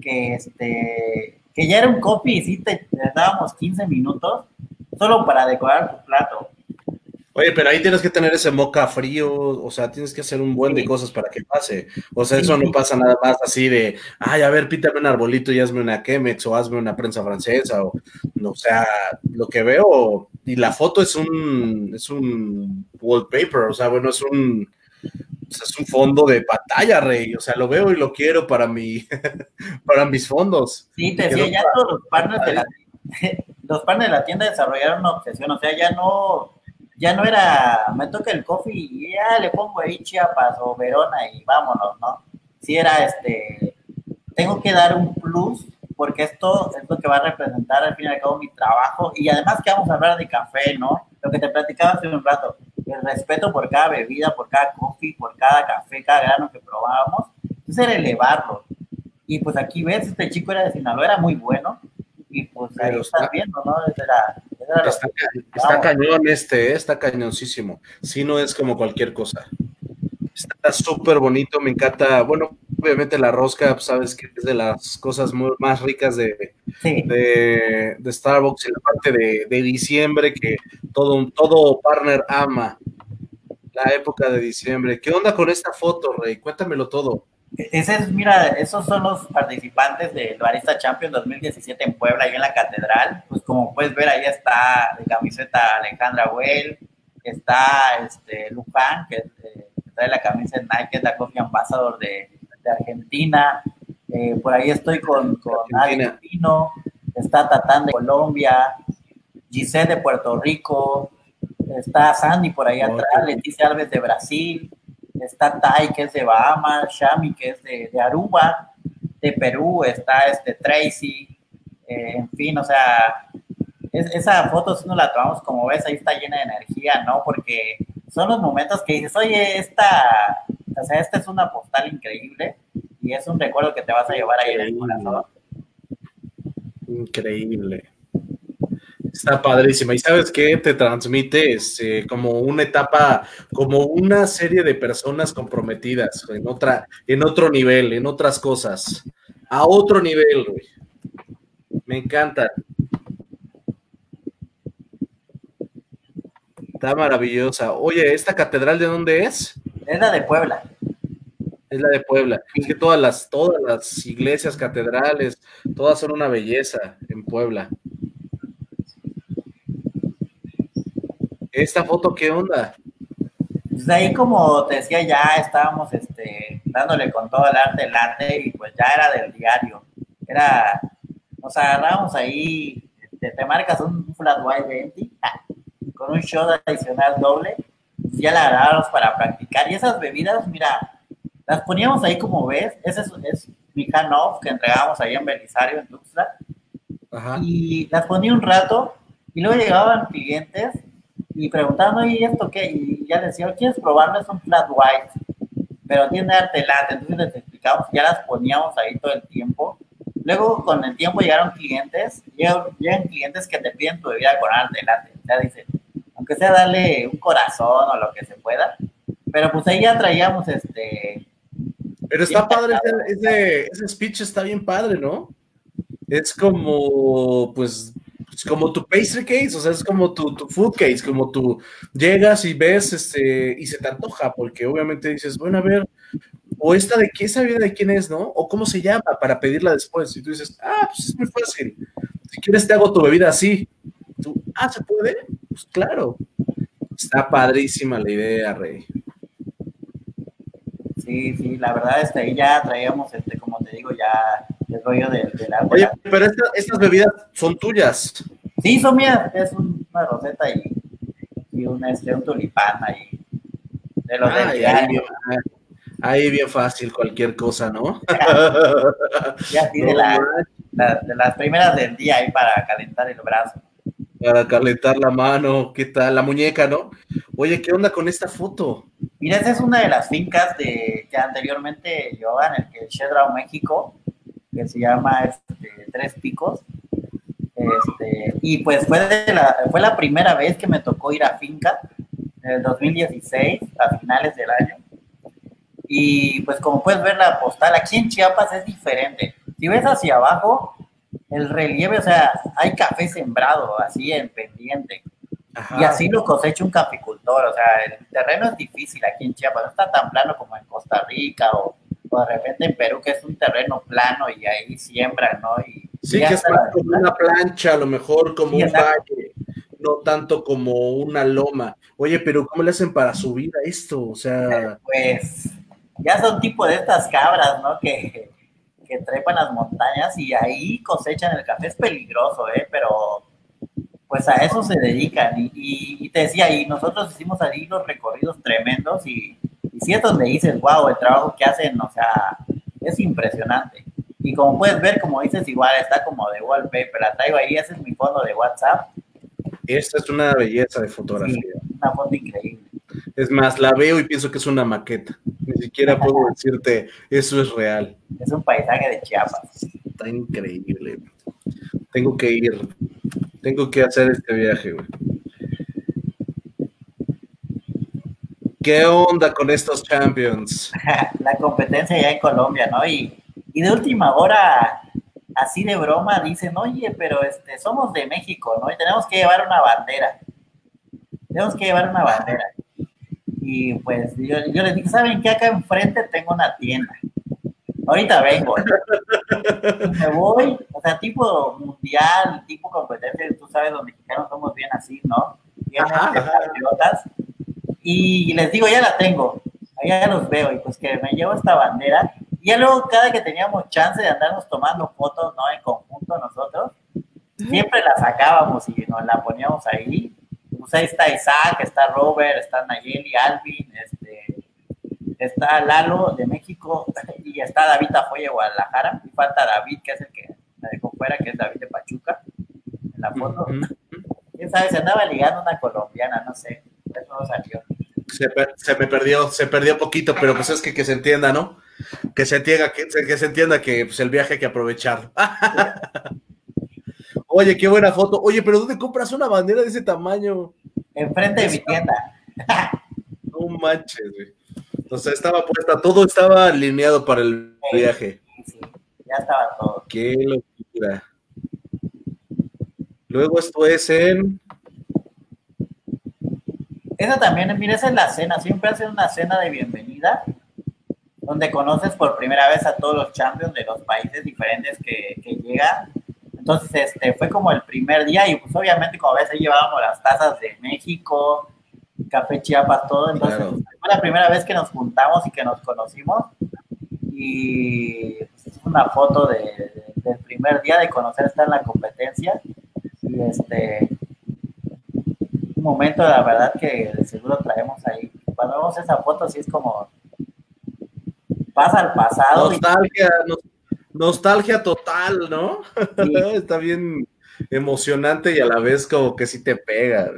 que, este, que ya era un copy y sí te, dábamos 15 minutos solo para decorar tu plato. Oye, pero ahí tienes que tener ese moca frío, o sea, tienes que hacer un buen de cosas para que pase. O sea, eso no pasa nada más así de, ay, a ver, pítame un arbolito y hazme una Chemex o hazme una prensa francesa. O, o sea, lo que veo, y la foto es un, es un wallpaper, o sea, bueno, es un, es un fondo de pantalla, Rey. O sea, lo veo y lo quiero para mi, para mis fondos. Sí, te decía, ya todos los partners de la los partners de la tienda desarrollaron una obsesión, o sea, ya no, ya no era, me toca el coffee y ya le pongo ahí Chiapas o Verona y vámonos, ¿no? Sí era este, tengo que dar un plus porque esto es lo que va a representar al fin y al cabo mi trabajo y además que vamos a hablar de café, ¿no? Lo que te platicaba hace un rato, el respeto por cada bebida, por cada coffee, por cada café, cada grano que probábamos, es era elevarlo. Y pues aquí ves, este chico era de Sinaloa, era muy bueno, y pues ahí estás viendo, ¿no? está, cañón este, ¿eh? está cañoncísimo. Si no es como cualquier cosa. Está súper bonito, me encanta. Bueno, obviamente la rosca, pues, sabes que es de las cosas más ricas de, de, Starbucks en la parte de, de, diciembre, que todo, todo partner ama la época de diciembre. ¿Qué onda con esta foto, Rey? Cuéntamelo todo. Ese es, mira, esos son los participantes del Barista Champions 2017 en Puebla, y en la Catedral. Pues como puedes ver, ahí está de camiseta Alejandra Well, está este Lupán, que, trae la camisa de Nike, es la Coffee Ambassador de, de Argentina. Eh, por ahí estoy con, con Argentino, está Tatán de Colombia, Giselle de Puerto Rico, está Sandy por ahí atrás, Leticia Alves de Brasil, está Tai que es de Bahamas, Shami que es de, Aruba, de Perú está este Tracy, eh, en fin, o sea, esa foto si no la tomamos como ves, ahí está llena de energía, ¿no? Porque son los momentos que dices, oye, esta, o sea, esta es una postal increíble y es un recuerdo que te vas a llevar ahí en el corazón. Increíble. Está padrísima. ¿Y sabes qué? Te transmite este, como una etapa, como una serie de personas comprometidas en otra, en otro nivel, en otras cosas. A otro nivel, güey. Me encanta. Está maravillosa. Oye, ¿esta catedral de dónde es? Es la de Puebla. Es la de Puebla. Es que todas las, todas las iglesias, catedrales, todas son una belleza en Puebla. ¿Esta foto qué onda? Pues ahí, como te decía, ya estábamos este, dándole con todo el arte el arte y pues ya era del diario. Era, nos agarramos ahí, este, te, marcas un flat white 20 con un shot adicional doble, ya la agarramos para practicar. Y esas bebidas, mira, las poníamos ahí como ves, ese es, Mijanov que entregábamos ahí en Belisario, en Tuxtla. Y las ponía un rato y luego llegaban clientes y preguntaban, ¿y esto qué? Y ya decía, ¿quieres probarlo? Es un flat white, pero tiene arte. Entonces les explicamos, ya las poníamos ahí todo el tiempo. Luego, con el tiempo llegaron clientes, llegan, clientes que te piden tu bebida con arte late. Ya dicen, aunque sea darle un corazón o lo que se pueda. Pero pues ahí ya traíamos este. Pero está padre, ese, ese speech está bien padre, ¿no? Es como, pues, es como tu pastry case, o sea, es como tu, tu, food case, como tú llegas y ves este, y se te antoja, porque obviamente dices, bueno, a ver, o esta de qué, esa vida de quién es, ¿no? O cómo se llama para pedirla después. Y tú dices, ah, pues es muy fácil. Si quieres, te hago tu bebida así. Tú, ah, ¿se puede? Pues claro. Está padrísima la idea, Rey. Sí, sí, la verdad es que ahí ya traíamos, este, como te digo, ya el rollo de, la... Oye, pero estas bebidas son tuyas. Sí, son mías, es una roseta y, y un, este, un tulipán ahí. De los ahí, ahí, bien fácil cualquier cosa, ¿no? ya sí, de, de las primeras del día ahí para calentar el brazo para calentar la mano, ¿qué tal? La muñeca, ¿no? Oye, ¿qué onda con esta foto? Mira, esa es una de las fincas de, que anteriormente llevaban el que Shedrau México, que se llama este, Tres Picos. Este, y pues fue, la, fue la primera vez que me tocó ir a finca, en el 2016, a finales del año. Y pues como puedes ver la postal, aquí en Chiapas es diferente. Si ves hacia abajo, el relieve, o sea, hay café sembrado así en pendiente. Y así lo cosecha un caficultor, o sea, el terreno es difícil aquí en Chiapas, no está tan plano como en Costa Rica o, de repente en Perú, que es un terreno plano y ahí siembran, ¿no? Y, sí, que es como una plancha, a lo mejor como un valle, no tanto como una loma. Oye, pero ¿cómo le hacen para subir a esto? O sea... Pues ya son tipo de estas cabras, ¿no? Que que trepan las montañas y ahí cosechan el café. Es peligroso, ¿eh? Pero pues a eso se dedican. Y, te decía, y nosotros hicimos ahí los recorridos tremendos y, y si es donde dices, wow, el trabajo que hacen, o sea, es impresionante. Y como puedes ver, como dices, igual está como de wallpaper. La traigo ahí, ese es mi fondo de WhatsApp. Esta es una belleza de fotografía. una foto increíble. Es más, la veo y pienso que es una maqueta. Ni siquiera puedo decirte, eso es real. Es un paisaje de Chiapas. Está increíble. Tengo que ir. Tengo que hacer este viaje, güey. ¿Qué onda con estos champions? la competencia ya en Colombia, ¿no? Y, y de última hora, así de broma, dicen, oye, pero este, somos de México, ¿no? Y tenemos que llevar una bandera. Tenemos que llevar una bandera. Y pues yo, yo les dije, ¿saben qué? Acá enfrente tengo una tienda. Ahorita vengo. me voy, o sea, tipo mundial, tipo competencia, tú sabes, los mexicanos somos bien así, ¿no? Bien patriotas. Y les digo, ya la tengo. Allá los veo y pues que me llevo esta bandera. Y ya luego, cada que teníamos chance de andarnos tomando fotos, ¿no? En conjunto nosotros, siempre la sacábamos y nos la poníamos ahí pues ahí está Isaac, está Robert, está Nayeli, Alvin, este, está Lalo de México y está David Tafoya de Guadalajara. Y falta David, que es el que la dejó fuera, que es David de Pachuca, en la foto. Quién sabe, se andaba ligando una colombiana, no sé, eso no salió. Se, me perdió, se perdió poquito, pero pues es que, que se entienda, ¿no? Que se entienda que, que se entienda que pues, el viaje hay que aprovechar. Oye, qué buena foto. Oye, pero ¿dónde compras una bandera de ese tamaño? Enfrente de mi tienda. No manches, güey. O sea, estaba puesta, todo estaba alineado para el viaje. Sí, ya estaba todo. Qué locura. Luego esto es en. Esa también, mira, esa es la cena. Siempre hacen una cena de bienvenida donde conoces por primera vez a todos los champions de los países diferentes que, que llegan entonces, este, fue como el primer día y pues obviamente como ves ahí llevábamos las tazas de México, Café Chiapas, todo. Entonces, fue la primera vez que nos juntamos y que nos conocimos. Y pues, una foto de, del primer día de conocer estar en la competencia. Y este, un momento, la verdad, que de seguro traemos ahí. Cuando vemos esa foto, sí es como pasa al pasado. Nostalgia, nostalgia total, ¿no? Está bien emocionante y a la vez como que sí te pega.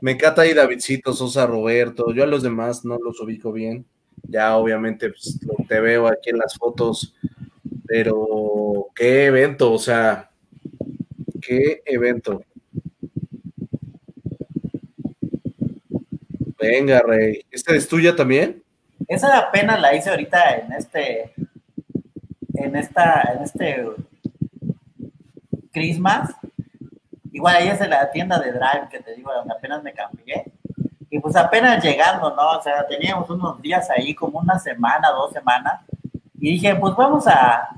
Me encanta ahí Davidcito, Sosa, Roberto. Yo a los demás no los ubico bien. Ya obviamente pues, te veo aquí en las fotos, pero qué evento, o sea, qué evento. Venga, Rey. ¿Esta es tuya también? Esa apenas la hice ahorita en este, en esta, en este Christmas. Igual ahí es en la tienda de Drive que te digo, donde apenas me cambié. Y pues apenas llegando, ¿no? O sea, teníamos unos días ahí, como una semana, dos semanas. Y dije, pues vamos a,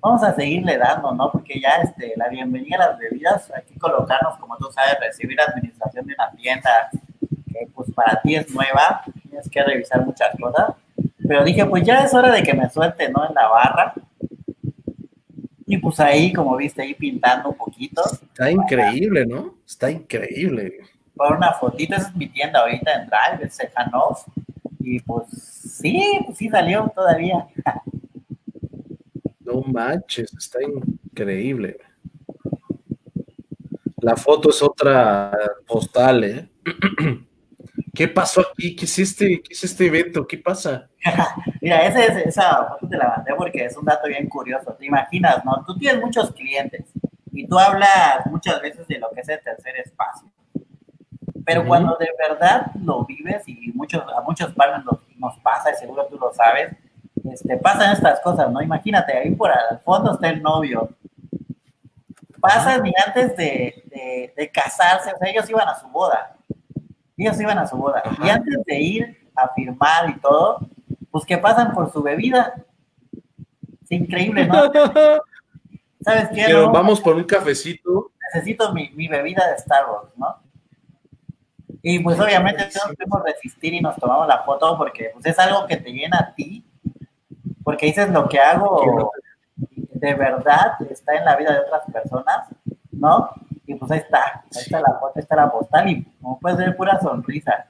vamos a seguirle dando, ¿no? Porque ya este, la bienvenida a las bebidas, aquí colocarnos, como tú sabes, recibir administración de una tienda que pues para ti es nueva, tienes que revisar muchas cosas. Pero dije, pues ya es hora de que me suelte, ¿no? En la barra. Y pues ahí, como viste, ahí pintando un poquito. Está increíble, ¿no? Está increíble. Por una fotito, esa es mi tienda ahorita en Drive, en Sejanov. Y pues sí, sí salió todavía. No manches, está increíble. La foto es otra postal, ¿eh? ¿Qué pasó aquí? ¿Qué es este, qué es este evento? ¿Qué pasa? Mira, esa, esa foto te la mandé porque es un dato bien curioso. Te imaginas, ¿no? Tú tienes muchos clientes y tú hablas muchas veces de lo que es el tercer espacio. Pero cuando de verdad lo vives y muchos, a muchos partners nos pasa, y seguro tú lo sabes, este, pasan estas cosas, ¿no? Imagínate, ahí por al fondo está el novio. Pasan y antes de, de casarse, o sea, ellos iban a su boda ellos iban a su boda. Y antes de ir a firmar y todo, pues que pasan por su bebida. Es increíble, ¿no? ¿Sabes qué? Pero vamos por un cafecito. Necesito mi, mi, bebida de Starbucks, ¿no? Y pues obviamente no podemos resistir y nos tomamos la foto porque pues, es algo que te llena a ti, porque dices lo que hago de verdad está en la vida de otras personas, ¿no? Y pues ahí está, ahí está la foto, está la postal y como puedes ver, pura sonrisa.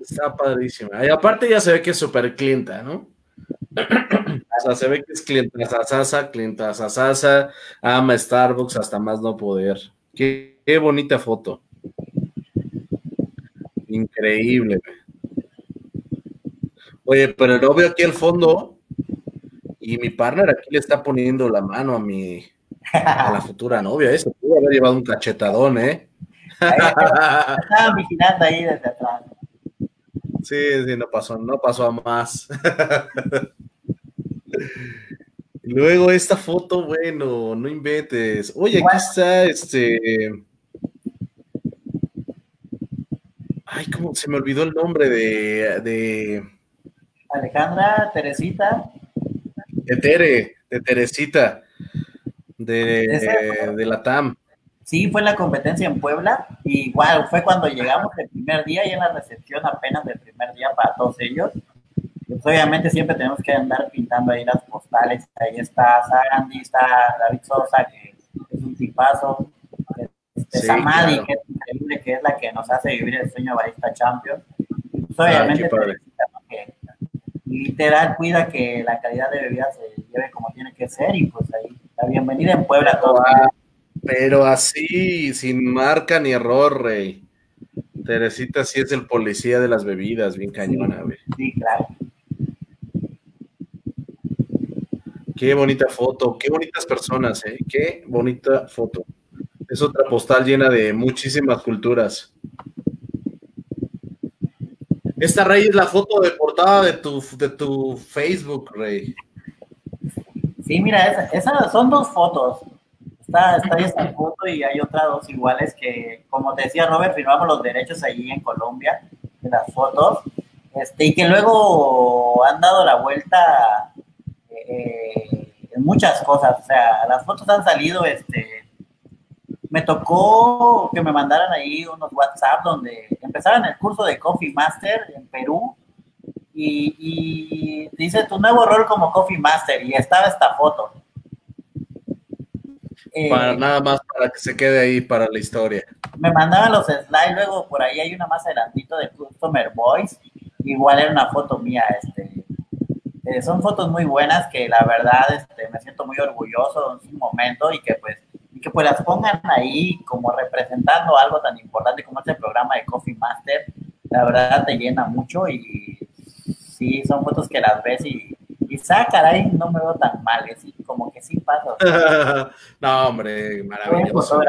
Está padrísima. Y aparte ya se ve que es súper clienta, ¿no? o sea, se ve que es clienta sasa, clienta sasa, ama Starbucks hasta más no poder. Qué, qué bonita foto. Increíble. Oye, pero no veo aquí el fondo y mi partner aquí le está poniendo la mano a mi, a la futura novia. Eso pudo haber llevado un cachetadón, ¿eh? Estaba vigilando ahí desde atrás. Sí, sí, no pasó, no pasó a más. Luego esta foto, bueno, no inventes. Oye, aquí está este. Ay, cómo se me olvidó el nombre de, de... Alejandra, Teresita. De Tere, de Teresita de, de, la TAM. Sí, fue la competencia en Puebla. igual fue cuando llegamos el primer día y en la recepción apenas del primer día para todos ellos. Pues obviamente siempre tenemos que andar pintando ahí las postales. Ahí está Sandy, está David Sosa, que es un tipazo. Este, Samadi, que es increíble, que es la que nos hace vivir el sueño Barista Champions. Pues obviamente, literal, cuida que la calidad de bebida se lleve como tiene que ser y pues ahí la bienvenida en Puebla a todos. Pero así, sin marca ni error, Rey. Teresita sí es el policía de las bebidas, bien cañona, güey. Sí, claro. Qué bonita foto, qué bonitas personas, ¿eh? Qué bonita foto. Es otra postal llena de muchísimas culturas. Esta, Rey, es la foto de portada de tu, de tu Facebook, Rey. Sí, mira, esas son dos fotos. Está, está esta foto y hay otras dos iguales que, como te decía Robert, firmamos los derechos allí en Colombia de las fotos. Este, y que luego han dado la vuelta eh, en muchas cosas. O sea, las fotos han salido, este, me tocó que me mandaran ahí unos WhatsApp donde empezaban el curso de Coffee Master en Perú y, dice tu nuevo rol como Coffee Master y estaba esta foto. para eh, nada más para que se quede ahí para la historia. Me mandaban los slides, luego por ahí hay una más adelantito de Customer Voice, igual era una foto mía, este, eh, son fotos muy buenas que la verdad este, me siento muy orgulloso en su momento y que pues y que pues las pongan ahí como representando algo tan importante como este programa de Coffee Master, la verdad te llena mucho y sí, son fotos que las ves y, y ah, caray, no me veo tan mal, así como que sí paso. no, hombre, maravilloso.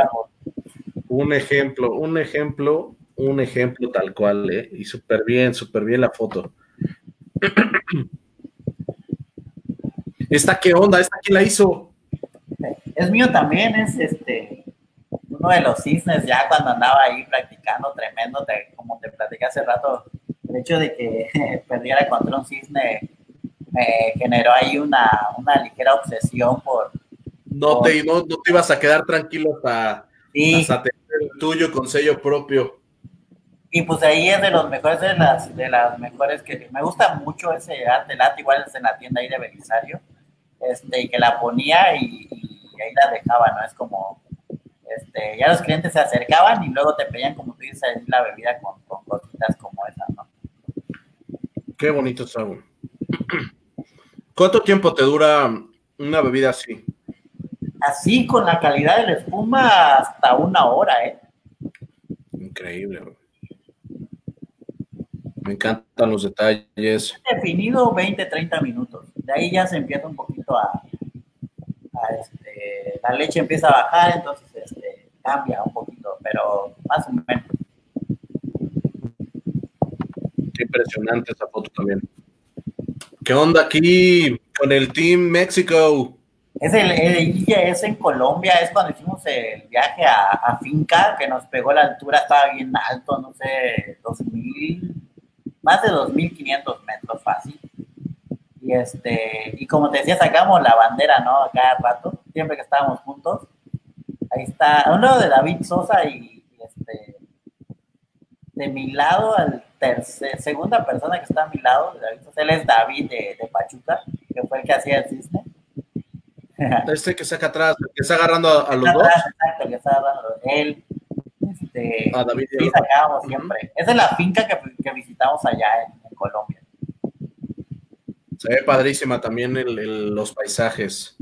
Un ejemplo, un ejemplo, un ejemplo tal cual, ¿eh? Y súper bien, súper bien la foto. ¿Esta qué onda? ¿Esta quién la hizo? Es mío también, es este uno de los cisnes ya cuando andaba ahí practicando tremendo, como te platicé hace rato, el hecho de que perdiera contra un cisne me generó ahí una, ligera obsesión por... No, Te, no, te ibas a quedar tranquilo hasta, tener el tuyo con sello propio. Y pues ahí es de los mejores, de las, de las mejores que me gusta mucho ese arte lat, igual es en la tienda ahí de Belisario, este, y que la ponía y, ahí la dejaba, ¿no? Es como, este, ya los clientes se acercaban y luego te pedían, como tú dices, la bebida con, con cositas como esa, ¿no? Qué bonito sabor. ¿Cuánto tiempo te dura una bebida así? Así, con la calidad de la espuma, hasta una hora, ¿eh? Increíble. Me encantan los detalles. Definido 20, 30 minutos. De ahí ya se empieza un poquito a, este, la leche empieza a bajar, entonces este, cambia un poquito, pero más o menos. Qué impresionante esa foto también. ¿Qué onda aquí con el Team México? Es el, es en Colombia, es cuando hicimos el viaje a, Finca, que nos pegó la altura, estaba bien alto, no sé, 2000, más de 2500 metros fácil. Y este, y como te decía, sacamos la bandera, ¿no? Cada rato, siempre que estábamos juntos. Ahí está, a un lado de David Sosa y, de mi lado al segunda persona que está a mi lado, él es David de, Pachuca, que fue el que hacía el cisne. Este que saca atrás, que está agarrando a, los dos. Exacto, que está agarrando él. Este, a David sí, sacábamos siempre. Esa es la finca que, que visitamos allá en, Colombia. Se ve padrísima también los paisajes.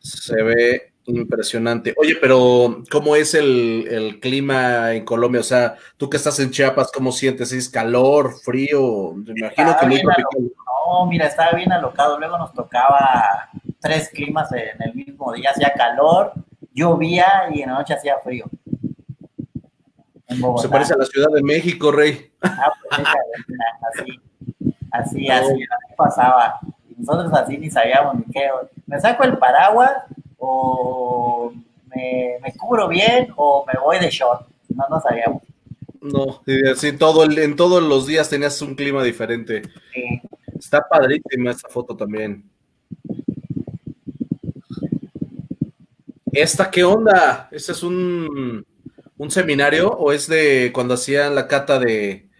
Se ve Impresionante. Oye, pero ¿cómo es el, clima en Colombia? O sea, tú que estás en Chiapas, ¿cómo sientes? ¿Es calor, frío? Me imagino que muy tropical. No, mira, estaba bien alocado. Luego nos tocaba tres climas en el mismo día. Hacía calor, llovía y en la noche hacía frío. Se parece a la Ciudad de México, Rey. Ah, pues así, así, así, pasaba. Nosotros así ni sabíamos ni qué. Me saco el paraguas o me, cubro bien o me voy de short. No, no sabíamos. No, sí, todo en todos los días tenías un clima diferente. Sí. Está padrísima esta foto también. ¿Esta qué onda? ¿Este es un, un seminario o es de cuando hacían la cata de,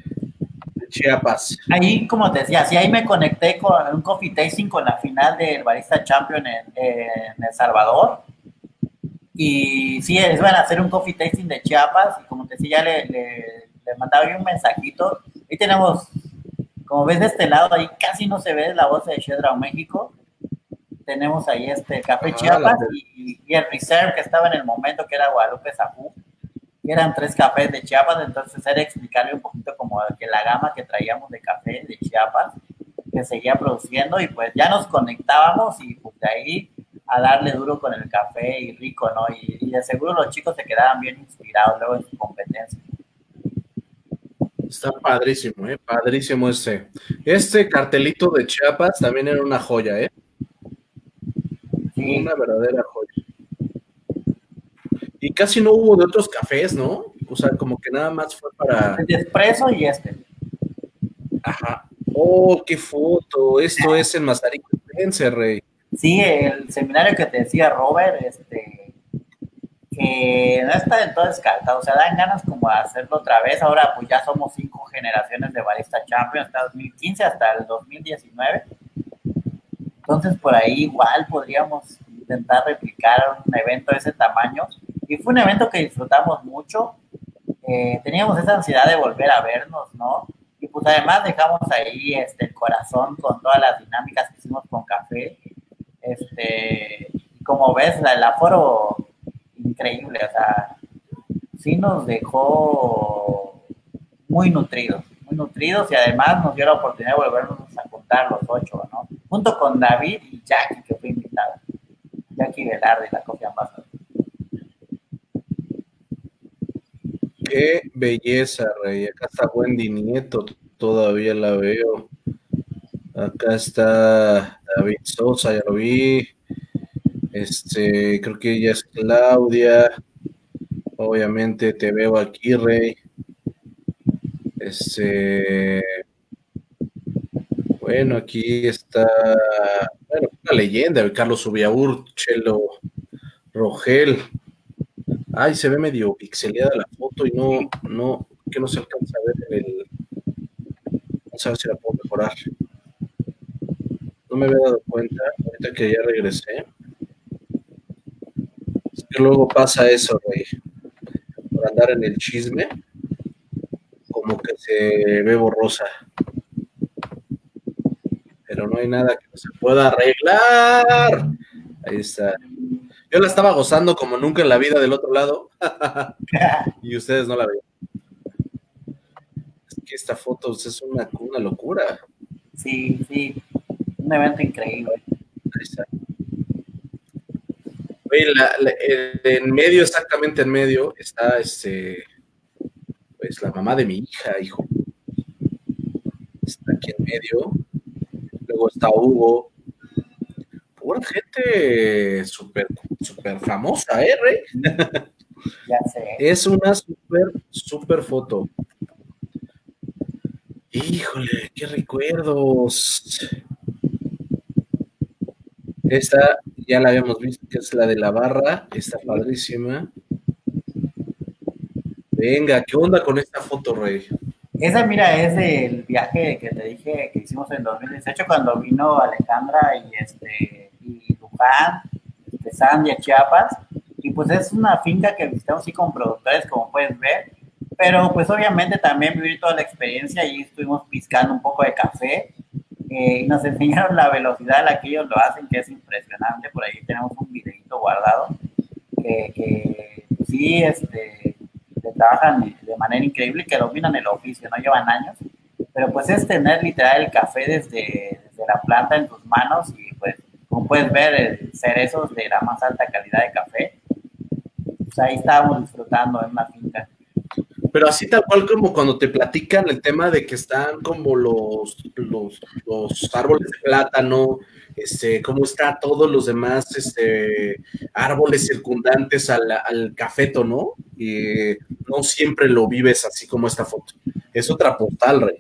Chiapas? Ahí, como te decía, sí, ahí me conecté con un coffee tasting con la final del Barista Champion en, El Salvador. Y sí, es van a hacer un coffee tasting de Chiapas. Y como te decía, ya le, le, mandaba yo un mensajito. Ahí tenemos, como ves de este lado, ahí casi no se ve la voz de Shedra México. Tenemos ahí este Café ah, Chiapas y, y, el Reserve que estaba en el momento, que era Guadalupe Zajú eran tres cafés de Chiapas, entonces era explicarle un poquito como que la gama que traíamos de café de Chiapas, que seguía produciendo y pues ya nos conectábamos y pues de ahí a darle duro con el café y rico, ¿no? Y, de seguro los chicos se quedaban bien inspirados luego en su competencia. Está padrísimo, ¿eh? Padrísimo este. Este cartelito de Chiapas también era una joya, ¿eh? Una verdadera joya. Y casi no hubo de otros cafés, ¿no? O sea, como que nada más fue para. El de espresso y este. Ajá. Oh, qué foto. Esto es en Mazarico Rey. Sí, el seminario que te decía Robert, este, que no está del todo descartado. O sea, dan ganas como de hacerlo otra vez. Ahora, pues ya somos cinco generaciones de Barista Champions, hasta 2015 hasta el 2019. Entonces, por ahí igual podríamos intentar replicar un evento de ese tamaño y fue un evento que disfrutamos mucho. Eh, teníamos esa ansiedad de volver a vernos, ¿no? Y pues además dejamos ahí este, el corazón con todas las dinámicas que hicimos con café. Este, como ves, el aforo increíble, o sea, sí nos dejó muy nutridos, muy nutridos y además nos dio la oportunidad de volvernos a juntar los ocho, ¿no? Junto con David y Jackie, que fue invitada. Jackie Velarde, la copia más. Qué belleza, Rey. Acá está Wendy Nieto, todavía la veo. Acá está David Sosa, ya lo vi. Este, creo que ella es Claudia. Obviamente te veo aquí, Rey. Este. Bueno, aquí está. Bueno, una leyenda, Carlos Ubiaur, Chelo Rogel. Ay, se ve medio pixeleada la y no, no, que no se alcanza a ver el. Vamos a si la puedo mejorar. No me había dado cuenta, ahorita que ya regresé. Es que luego pasa eso, güey. Por andar en el chisme, como que se ve borrosa. Pero no hay nada que no se pueda arreglar. Ahí está. Yo la estaba gozando como nunca en la vida del otro lado. y ustedes no la ven. Es que esta foto es una, una locura. Sí, sí. Un evento increíble. Ahí está. en medio, exactamente en medio, está este, pues la mamá de mi hija, hijo. Está aquí en medio. Luego está Hugo, pura gente súper super famosa, ¿eh, Rey? Ya sé. Es una súper, súper foto. Híjole, qué recuerdos. Esta ya la habíamos visto, que es la de la barra. Está padrísima. Venga, ¿qué onda con esta foto, Rey? Esa, mira, es del viaje que te dije que hicimos en 2018 cuando vino Alejandra y este y Luján, de Sandia, Chiapas. Y pues es una finca que visitamos así con productores, como puedes ver. Pero pues obviamente también vivir toda la experiencia y estuvimos piscando un poco de café. Eh, y nos enseñaron la velocidad a la que ellos lo hacen, que es impresionante. Por ahí tenemos un videito guardado que, que sí, este, trabajan de manera increíble, que dominan el oficio, no llevan años. Pero pues es tener literal el café desde, desde la planta en tus manos y pues como puedes ver, cerezos de la más alta calidad de café. Pues ahí estábamos disfrutando en una finca. Pero así tal cual como cuando te platican el tema de que están como los, los, los árboles de plátano, este, cómo está todos los demás este, árboles circundantes al, al cafeto, ¿no? Y no siempre lo vives así como esta foto. Es otra postal, Rey.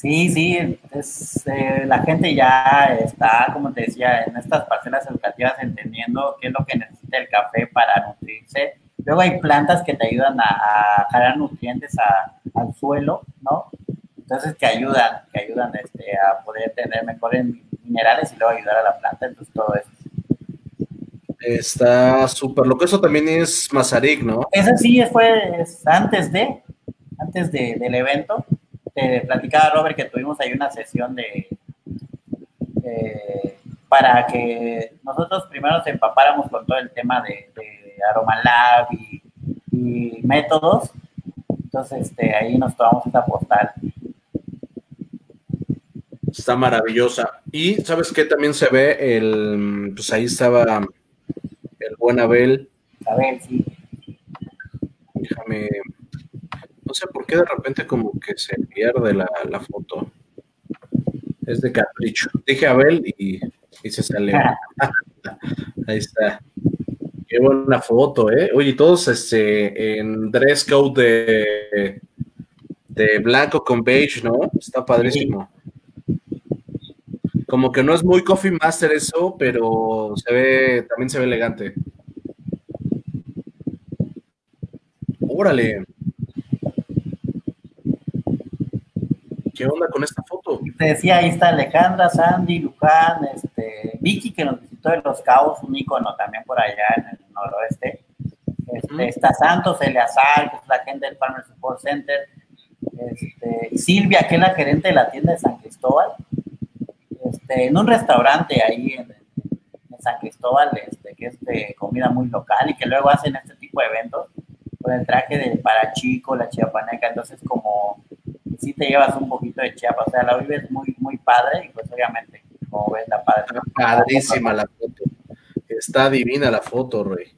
Sí, sí, es, eh, la gente ya está, como te decía, en estas parcelas educativas entendiendo qué es lo que necesita el café para nutrirse. Luego hay plantas que te ayudan a, a jalar nutrientes al suelo, ¿no? Entonces que ayudan, que ayudan este, a poder tener mejores minerales y luego ayudar a la planta, entonces todo eso. Está súper loco, eso también es Mazarik, ¿no? Eso sí fue antes de, antes de, del evento, te platicaba Robert que tuvimos ahí una sesión de, para que nosotros primero nos empapáramos con todo el tema de, de Aromalab y, y, métodos. Entonces, este, ahí nos tomamos esta postal. Está maravillosa. Y sabes qué también se ve el, pues ahí estaba el buen Abel. Abel, sí. Déjame qué de repente como que se pierde la, foto. Es de capricho. Dije Abel y, y se sale. Ahí está. Qué buena foto, ¿eh? Oye, todos este, en dress code de, de blanco con beige, ¿no? Está padrísimo. Como que no es muy coffee master eso, pero se ve, también se ve elegante. Órale. ¿Qué onda con esta foto? Te decía, ahí está Alejandra, Sandy, Luján, este, Vicky, que nos visitó de Los Cabos, un ícono también por allá en el noroeste. Este, Está Santos Eleazar, que es la gente del Farmer Support Center. este, Silvia, que es la gerente de la tienda de San Cristóbal, este, en un restaurante ahí en, San Cristóbal, este, que es de comida muy local y que luego hacen este tipo de eventos con el traje de para chico, la chiapaneca, entonces como si te llevas un poquito de chiapa, o sea, la vives muy, muy padre y pues obviamente, como ves, la padre. Está padrísima la foto, está divina la foto, Rey.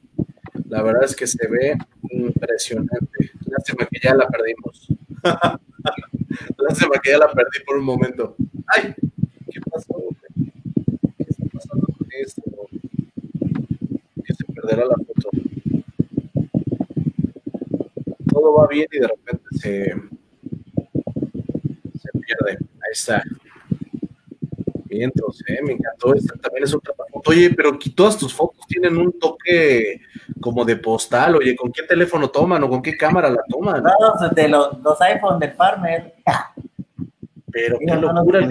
La verdad es que se ve impresionante. Lástima que ya la perdimos. Lástima que ya la perdí por un momento. ¡Ay! ¿Qué pasó? ¿Qué está pasando con esto? Que se perderá la foto. Todo va bien y de repente se pierde. Ahí está. Entonces, ¿eh? me encantó. Esta también es otra foto. Oye, pero todas tus fotos tienen un toque como de postal. Oye, ¿con qué teléfono toman o con qué cámara la toman? No, de los, los iPhone del Farmer. Pero qué locura.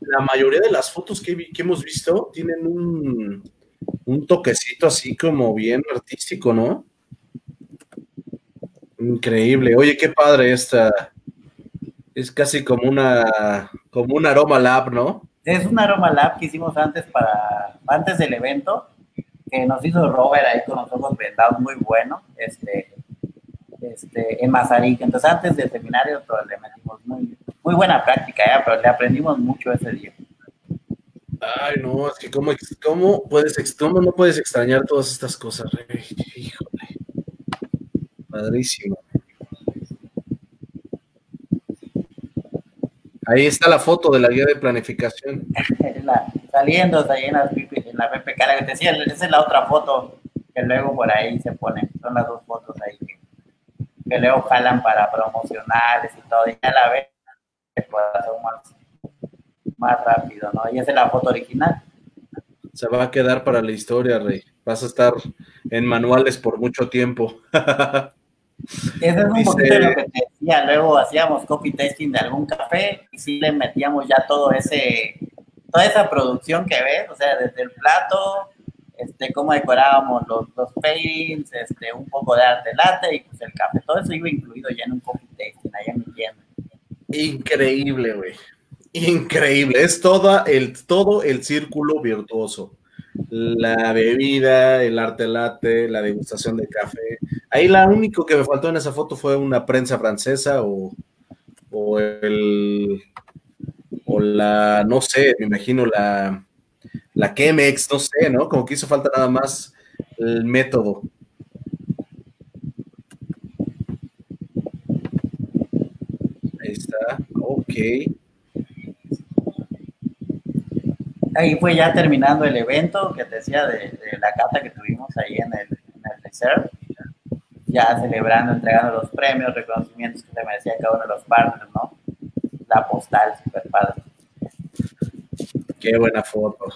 la mayoría de las fotos que, que hemos visto tienen un, un toquecito así como bien artístico, ¿no? Increíble. Oye, qué padre esta. Es casi como una como un aroma lab, ¿no? Es un aroma lab que hicimos antes para antes del evento que nos hizo Robert ahí con los ojos vendados muy bueno, este, este, en Mazarik. Entonces antes del seminario le metimos muy, muy buena práctica, ¿eh? pero le aprendimos mucho ese día. Ay, no, es que cómo, cómo puedes, cómo no puedes extrañar todas estas cosas, Híjole. Padrísimo. Ahí está la foto de la guía de planificación. saliendo ahí en la, en la PPK, que te decía, esa es la otra foto que luego por ahí se pone. Son las dos fotos ahí que, que luego jalan para promocionales y todo. Y ya la ves, hacer más, más rápido, ¿no? Y esa es la foto original. Se va a quedar para la historia, Rey. Vas a estar en manuales por mucho tiempo. Eso es un poquito lo que te decía. Luego hacíamos copy tasting de algún café y sí le metíamos ya todo ese, toda esa producción que ves, o sea, desde el plato, este, cómo decorábamos los, los paintings, este, un poco de arte latte y pues el café. Todo eso iba incluido ya en un copy tasting allá en mi tienda. Increíble, güey. Increíble. Es todo el, todo el círculo virtuoso la bebida, el arte latte, la degustación de café. Ahí la único que me faltó en esa foto fue una prensa francesa o, o el o la, no sé, me imagino la, la Chemex, no sé, ¿no? Como que hizo falta nada más el método. Ahí está, ok. Ahí fue ya terminando el evento que te decía de, la cata que tuvimos ahí en el, en el reserve, ya celebrando, entregando los premios, reconocimientos que se merecía cada uno de los partners, ¿no? La postal, super padre. Qué buena foto.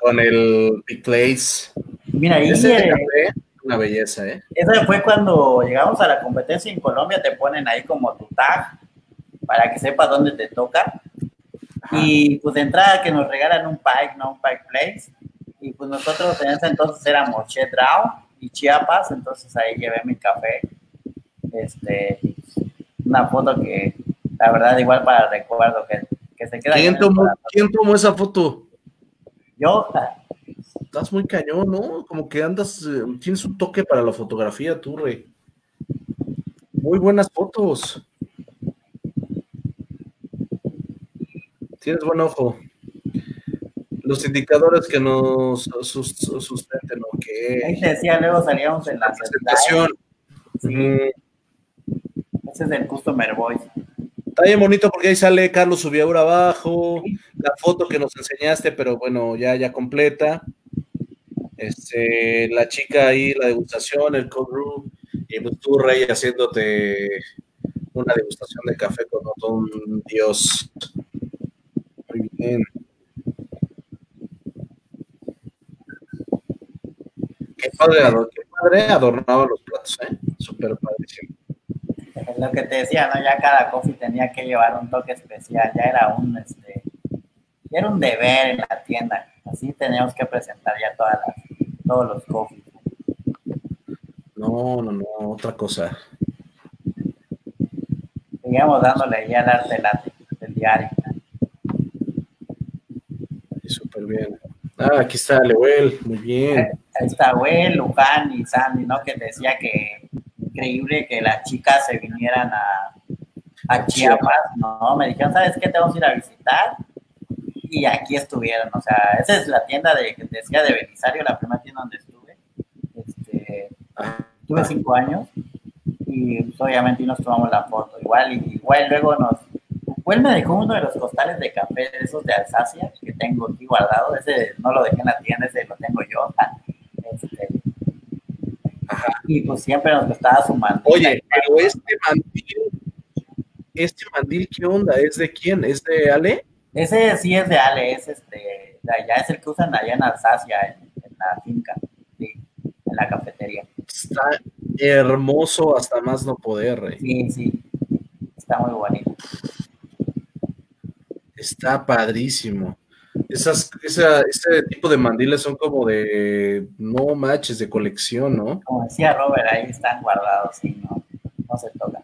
Con el Big Place. Mira, ahí una belleza, ¿eh? Esa fue cuando llegamos a la competencia en Colombia, te ponen ahí como tu tag para que sepas dónde te toca. Y pues de entrada que nos regalan un Pike, ¿no? Un Pike Place. Y pues nosotros en ese entonces éramos Chedrao y Chiapas, entonces ahí llevé mi café. Este, una foto que la verdad igual para recuerdo que, que se queda. ¿Quién tomó, ¿Quién tomó esa foto? Yo. Estás muy cañón, ¿no? Como que andas, eh, tienes un toque para la fotografía, tú, Rey. Muy buenas fotos. Tienes buen ojo. Los indicadores que nos sustenten, ¿ok? Ahí te decía, luego salíamos en la presentación. Sí. Ese es el Customer Voice. Está bien bonito porque ahí sale Carlos Subiaura abajo, la foto que nos enseñaste, pero bueno, ya, ya completa. Este, la chica ahí, la degustación, el cold brew, y pues tú, Rey, haciéndote una degustación de café con todo un dios. Bien. Qué padre, qué padre adornaba los platos, ¿eh? Súper padrísimo. Lo que te decía, ¿no? Ya cada coffee tenía que llevar un toque especial, ya era un, este, ya era un deber en la tienda. Así teníamos que presentar ya todas las, todos los coffees. No, no, no, otra cosa. Seguíamos dándole ya al arte del diario. Súper bien. Ah, aquí está Lewel, muy bien. Ahí está Lewel, Luján y Sandy, ¿no? Que decía que increíble que las chicas se vinieran a, a Chiapas, ¿no? Me dijeron, ¿sabes qué? Te vamos a ir a visitar. Y aquí estuvieron, o sea, esa es la tienda de, que decía de Belisario, la primera tienda donde estuve. Este, tuve cinco años y pues, obviamente nos tomamos la foto. Igual, y, igual luego nos... Igual me dejó uno de los costales de café de esos de Alsacia que tengo aquí guardado. Ese no lo dejé en la tienda, ese lo tengo yo. Este, y pues siempre nos gustaba su mandil. Oye, pero este mandil, este mandil, ¿qué onda? ¿Es de quién? ¿Es de Ale? Ese sí es de Ale, es este, de allá, es el que usan allá en Alsacia, en, la finca, sí, en la cafetería. Está hermoso hasta más no poder, rey. Sí, sí, está muy bonito. Está padrísimo. Esas, esa, ese tipo de mandiles son como de no matches de colección, ¿no? Como decía Robert, ahí están guardados, sí, no, no se tocan.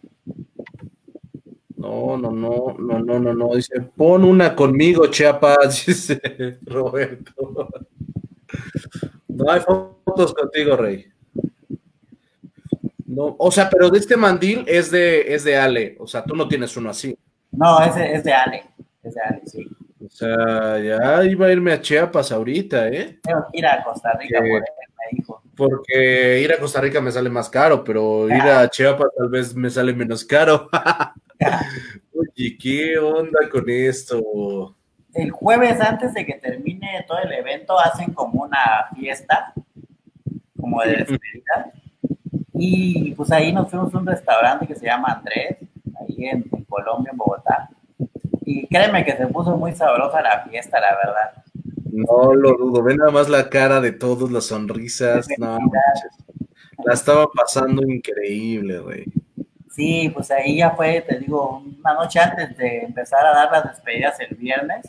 No, no, no, no, no, no, no. Dice, pon una conmigo, Chiapas, dice Roberto. No hay fotos contigo, Rey. No, o sea, pero de este mandil es de, es de Ale. O sea, tú no tienes uno así. No, ese es de. Es de Ale, sí. O sea, ya iba a irme a Chiapas ahorita, ¿eh? Tengo que ir a Costa Rica, por me dijo. Porque ir a Costa Rica me sale más caro, pero ir a Chiapas tal vez me sale menos caro. Oye, ¿qué onda con esto? El jueves antes de que termine todo el evento hacen como una fiesta, como de despedida. Y pues ahí nos fuimos a un restaurante que se llama Andrés, ahí en Colombia, en Bogotá y créeme que se puso muy sabrosa la fiesta, la verdad. No lo dudo, ve nada más la cara de todos, las sonrisas, no La estaba pasando increíble, güey. Sí, pues ahí ya fue, te digo, una noche antes de empezar a dar las despedidas el viernes,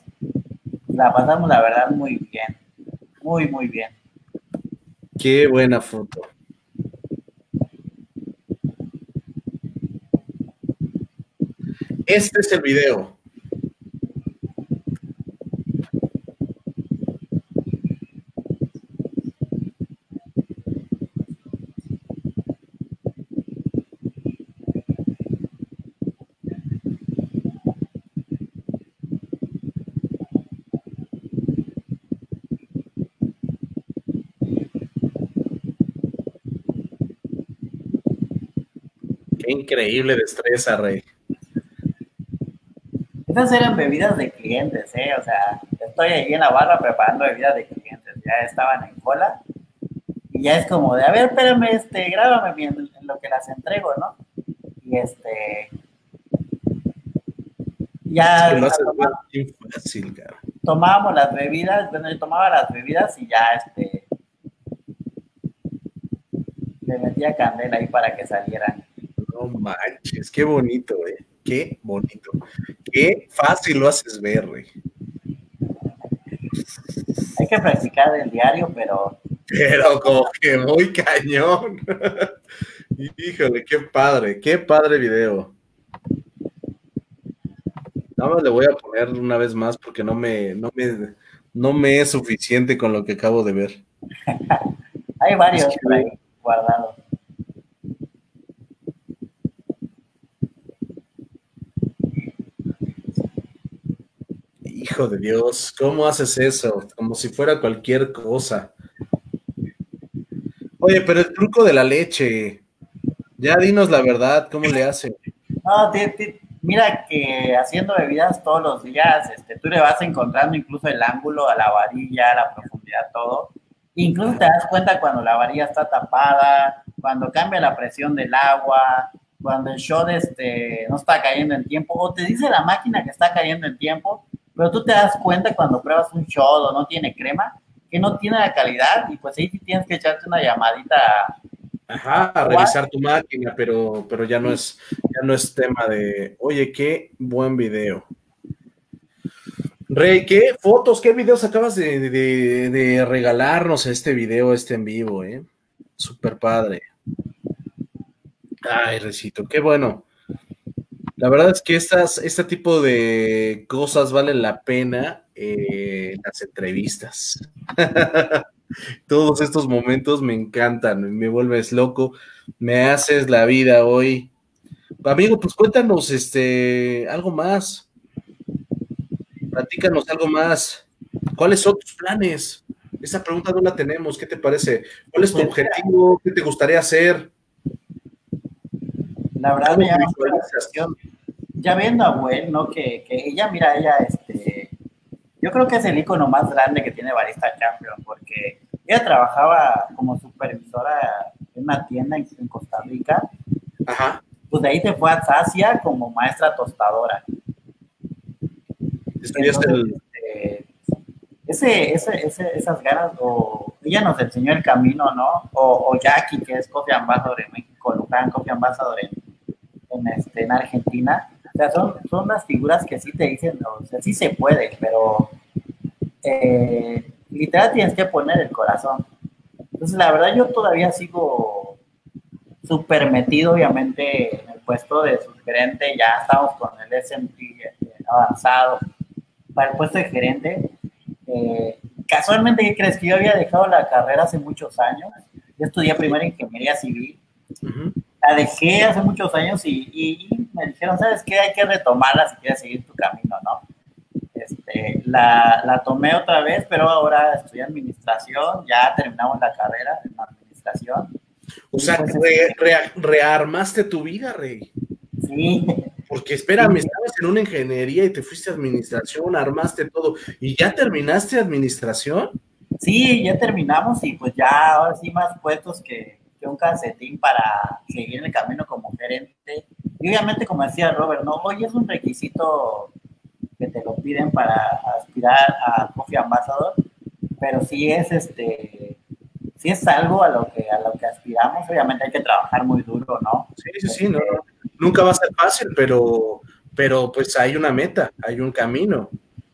la pasamos la verdad muy bien, muy, muy bien. Qué buena foto. Este es el video. Increíble destreza, Rey. Esas eran bebidas de clientes, ¿eh? O sea, estoy ahí en la barra preparando bebidas de clientes. Ya estaban en cola. Y ya es como de, a ver, espérame, este, grábame bien en lo que las entrego, ¿no? Y este. Ya. fácil, Tomábamos las bebidas, bueno, yo tomaba las bebidas y ya, este. Le metía candela ahí para que salieran no manches, qué bonito, eh. Qué bonito. Qué fácil lo haces ver, güey. Hay que practicar el diario, pero. Pero como que muy cañón. Híjole, qué padre, qué padre video. Nada más le voy a poner una vez más porque no me, no me, no me es suficiente con lo que acabo de ver. Hay varios guardados. Hijo de Dios, ¿cómo haces eso? Como si fuera cualquier cosa. Oye, pero el truco de la leche, ya dinos la verdad, ¿cómo le hacen? No, mira que haciendo bebidas todos los días, este, tú le vas encontrando incluso el ángulo a la varilla, la profundidad, todo. Incluso te das cuenta cuando la varilla está tapada, cuando cambia la presión del agua, cuando el shot este, no está cayendo en tiempo, o te dice la máquina que está cayendo en tiempo, pero tú te das cuenta cuando pruebas un shot o no tiene crema, que no tiene la calidad y pues ahí sí tienes que echarte una llamadita. Ajá, a revisar tu máquina, pero, pero ya no es, ya no es tema de, oye, qué buen video. Rey, ¿qué fotos, qué videos acabas de, de, de regalarnos este video, este en vivo, eh? Súper padre. Ay, Recito, qué bueno. La verdad es que estas, este tipo de cosas valen la pena en las entrevistas. Todos estos momentos me encantan, me vuelves loco, me haces la vida hoy. Amigo, pues cuéntanos este algo más. Platícanos algo más. ¿Cuáles son tus planes? Esa pregunta no la tenemos. ¿Qué te parece? ¿Cuál es tu pues objetivo? ¿Qué te gustaría hacer? La verdad me llama Ya viendo a Gwen, ¿no? Que, que, ella, mira, ella, este, yo creo que es el icono más grande que tiene Barista Champion, porque ella trabajaba como supervisora en una tienda en, Costa Rica. Ajá. Pues de ahí te fue a Sasia como maestra tostadora. Entonces, este, ese, ese, esas ganas, o ella nos enseñó el camino, ¿no? O, o Jackie, que es Coffee Ambassador en México, Luján, Coffee Ambassador en, en, este, en Argentina. O sea, son, son las figuras que sí te dicen, o sea, sí se puede, pero eh, literal tienes que poner el corazón. Entonces, la verdad, yo todavía sigo súper metido, obviamente, en el puesto de subgerente. Ya estamos con el S&P eh, avanzado para el puesto de gerente. Eh, casualmente, ¿qué crees? Que yo había dejado la carrera hace muchos años. Yo estudié primero ingeniería civil la dejé hace muchos años y, me dijeron, ¿sabes qué? Hay que retomarla si quieres seguir tu camino, ¿no? Este, la, la, tomé otra vez, pero ahora estudié administración, ya terminamos la carrera en administración. O sea, rearmaste tu vida, Rey. Sí. Porque espérame, estabas en una ingeniería y te fuiste a administración, armaste todo, ¿y ya terminaste administración? Sí, ya terminamos y pues ya ahora sí más puestos que, un calcetín para seguir en el camino como gerente. Y obviamente, como decía Robert, no, hoy es un requisito que te lo piden para aspirar a Coffee Ambassador, pero sí es este sí es algo a lo que a lo que aspiramos, obviamente hay que trabajar muy duro, ¿no? Sí, sí, sí, no, nunca va a ser fácil, pero pero pues hay una meta, hay un camino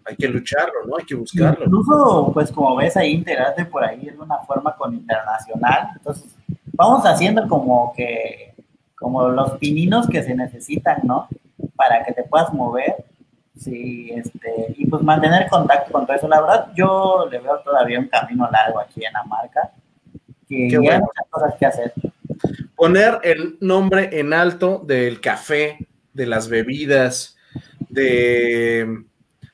hay que lucharlo, ¿no? Hay que buscarlo. Incluso, pues como ves ahí, integrarte por ahí de una forma con internacional. Entonces, vamos haciendo como que, como los pininos que se necesitan, ¿no? Para que te puedas mover. Sí, este, y pues mantener contacto con todo eso. La verdad, yo le veo todavía un camino largo aquí en la marca. Que hay muchas cosas que hacer. Poner el nombre en alto del café, de las bebidas, de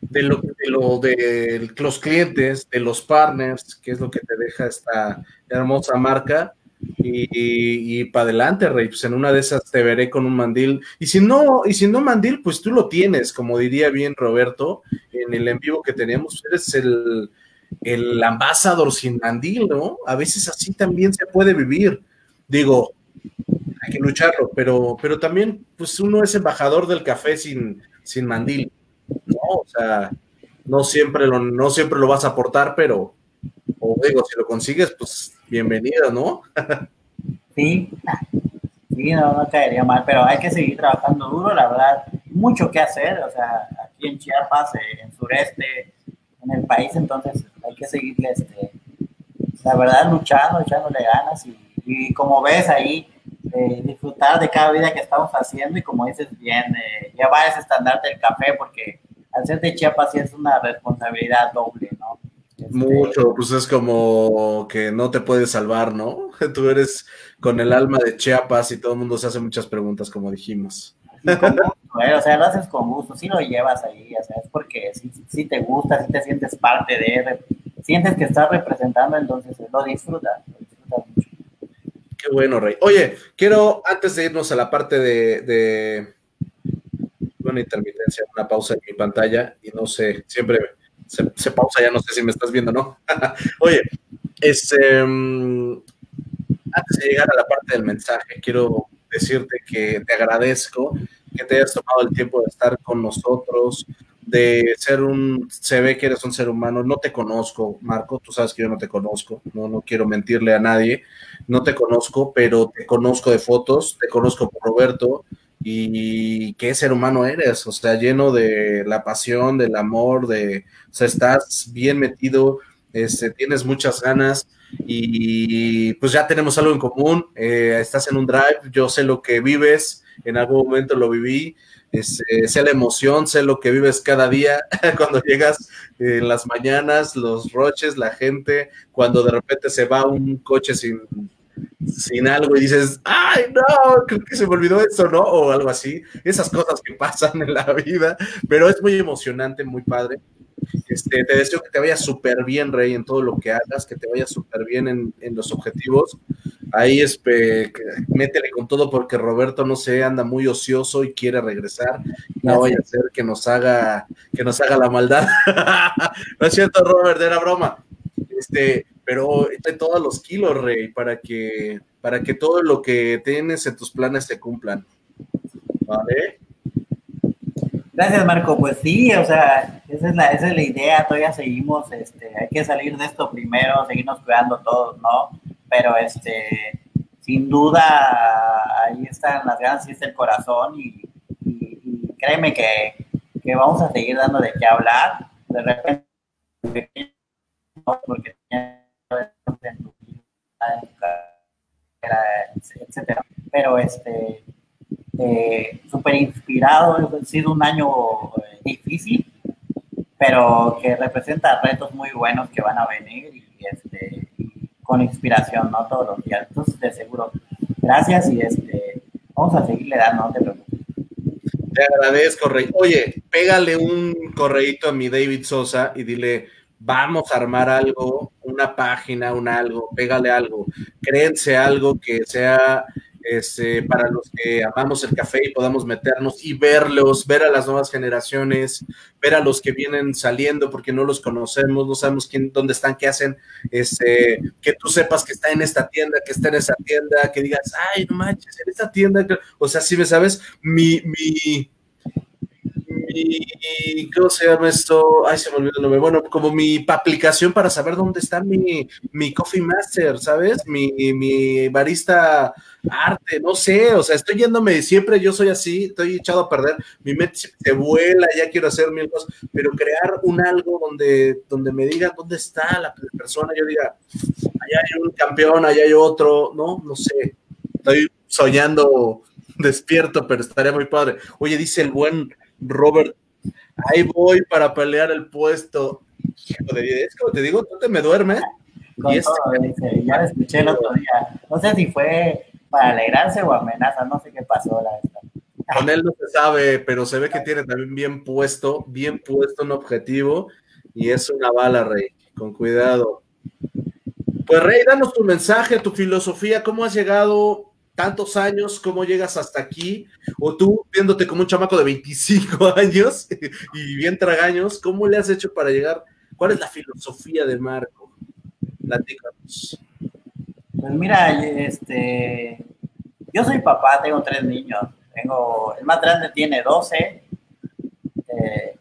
de lo, de lo de los clientes, de los partners, que es lo que te deja esta hermosa marca. Y, para adelante, Rey, pues en una de esas te veré con un mandil. Y si no, y si no mandil, pues tú lo tienes, como diría bien Roberto, en el en vivo que tenemos, eres el, el ambasador sin mandil, ¿no? A veces así también se puede vivir. Digo, hay que lucharlo, pero, pero también, pues uno es embajador del café sin, sin mandil. ¿no? O sea, no siempre lo, no siempre lo vas a aportar, pero, o digo, si lo consigues, pues bienvenido, ¿no? sí, sí, no, caería mal, pero hay que seguir trabajando duro, la verdad, mucho que hacer, o sea, aquí en Chiapas, eh, en sureste, en el país, entonces hay que seguirle, este, la verdad, luchando, echándole ganas y, como ves ahí, eh, disfrutar de cada vida que estamos haciendo y como dices bien, eh, llevar ese estandarte del café porque al ser de Chiapas sí es una responsabilidad doble, ¿no? Este, Mucho, pues es como que no te puedes salvar, ¿no? Tú eres con el alma de Chiapas y todo el mundo se hace muchas preguntas, como dijimos. ¿eh? o sea, lo haces con gusto, sí lo llevas ahí, o sea, es porque si, te gusta, si te sientes parte de, sientes que estás representando, entonces lo disfrutas, lo disfrutas mucho. Qué bueno, Rey. Oye, quiero, antes de irnos a la parte de, de una intermitencia, una pausa en mi pantalla, y no sé, siempre se, pausa, ya no sé si me estás viendo, ¿no? Oye, este, antes de llegar a la parte del mensaje, quiero decirte que te agradezco que te hayas tomado el tiempo de estar con nosotros, de ser un, se ve que eres un ser humano, no te conozco, Marco, tú sabes que yo no te conozco, no, no quiero mentirle a nadie, no te conozco, pero te conozco de fotos, te conozco por Roberto y qué ser humano eres, o sea, lleno de la pasión, del amor, de, o sea, estás bien metido, este, tienes muchas ganas y pues ya tenemos algo en común. Eh, estás en un drive, yo sé lo que vives, en algún momento lo viví, este, sé la emoción, sé lo que vives cada día cuando llegas en las mañanas, los roches, la gente, cuando de repente se va un coche sin, sin algo y dices, ay, no, creo que se me olvidó esto, ¿no? O algo así. Esas cosas que pasan en la vida, pero es muy emocionante, muy padre. Este, te deseo que te vaya súper bien, Rey, en todo lo que hagas, que te vaya súper bien en, en, los objetivos. Ahí este, métele con todo porque Roberto, no sé, anda muy ocioso y quiere regresar. No vaya a ser que nos haga, que nos haga la maldad. no es cierto, Robert, era broma. Este, pero echa todos los kilos, Rey, para que, para que todo lo que tienes en tus planes se cumplan. ¿Vale? Gracias, Marco. Pues sí, o sea, esa es la, esa es la idea. Todavía seguimos, este, hay que salir de esto primero, seguirnos cuidando todos, ¿no? Pero, este, sin duda, ahí están las ganas y está el corazón y, créeme que, que, vamos a seguir dando de qué hablar. De repente, porque etcétera. Pero, este, eh, súper inspirado, ha sido un año eh, difícil, pero que representa retos muy buenos que van a venir y, este, con inspiración, ¿no? Todos los días. Entonces, de seguro, gracias y este, vamos a seguirle dando, no te preocupes. Te agradezco, Rey. Oye, pégale un correíto a mi David Sosa y dile, vamos a armar algo, una página, un algo, pégale algo, créense algo que sea este, para los que amamos el café y podamos meternos y verlos, ver a las nuevas generaciones, ver a los que vienen saliendo porque no los conocemos, no sabemos quién, dónde están, qué hacen, este, que tú sepas que está en esta tienda, que está en esa tienda, que digas, ay, no manches, en esta tienda, o sea, si me sabes, mi, mi, mi, ¿cómo se llama esto? Ay, se me olvidó el nombre. Bueno, como mi aplicación para saber dónde está mi, mi Coffee Master, ¿sabes? Mi, mi barista arte, no sé, o sea, estoy yéndome siempre, yo soy así, estoy echado a perder, mi mente se vuela, ya quiero hacer mil cosas, pero crear un algo donde, donde me digan dónde está la persona, yo diga, allá hay un campeón, allá hay otro, no, no sé, estoy soñando despierto, pero estaría muy padre. Oye, dice el buen Robert, ahí voy para pelear el puesto. Es como te digo, tú te me duermes. y este ya lo escuché el otro día. No sé si fue para alegrarse o amenaza, no sé qué pasó la Con él no se sabe, pero se ve que tiene también bien puesto, bien puesto un objetivo y es una bala, Rey. Con cuidado. Pues Rey, danos tu mensaje, tu filosofía, cómo has llegado tantos años, cómo llegas hasta aquí, o tú viéndote como un chamaco de 25 años y bien tragaños, ¿cómo le has hecho para llegar? ¿Cuál es la filosofía de Marco? Platícanos. Pues mira, este, yo soy papá, tengo tres niños. Tengo, el más grande tiene 12, eh,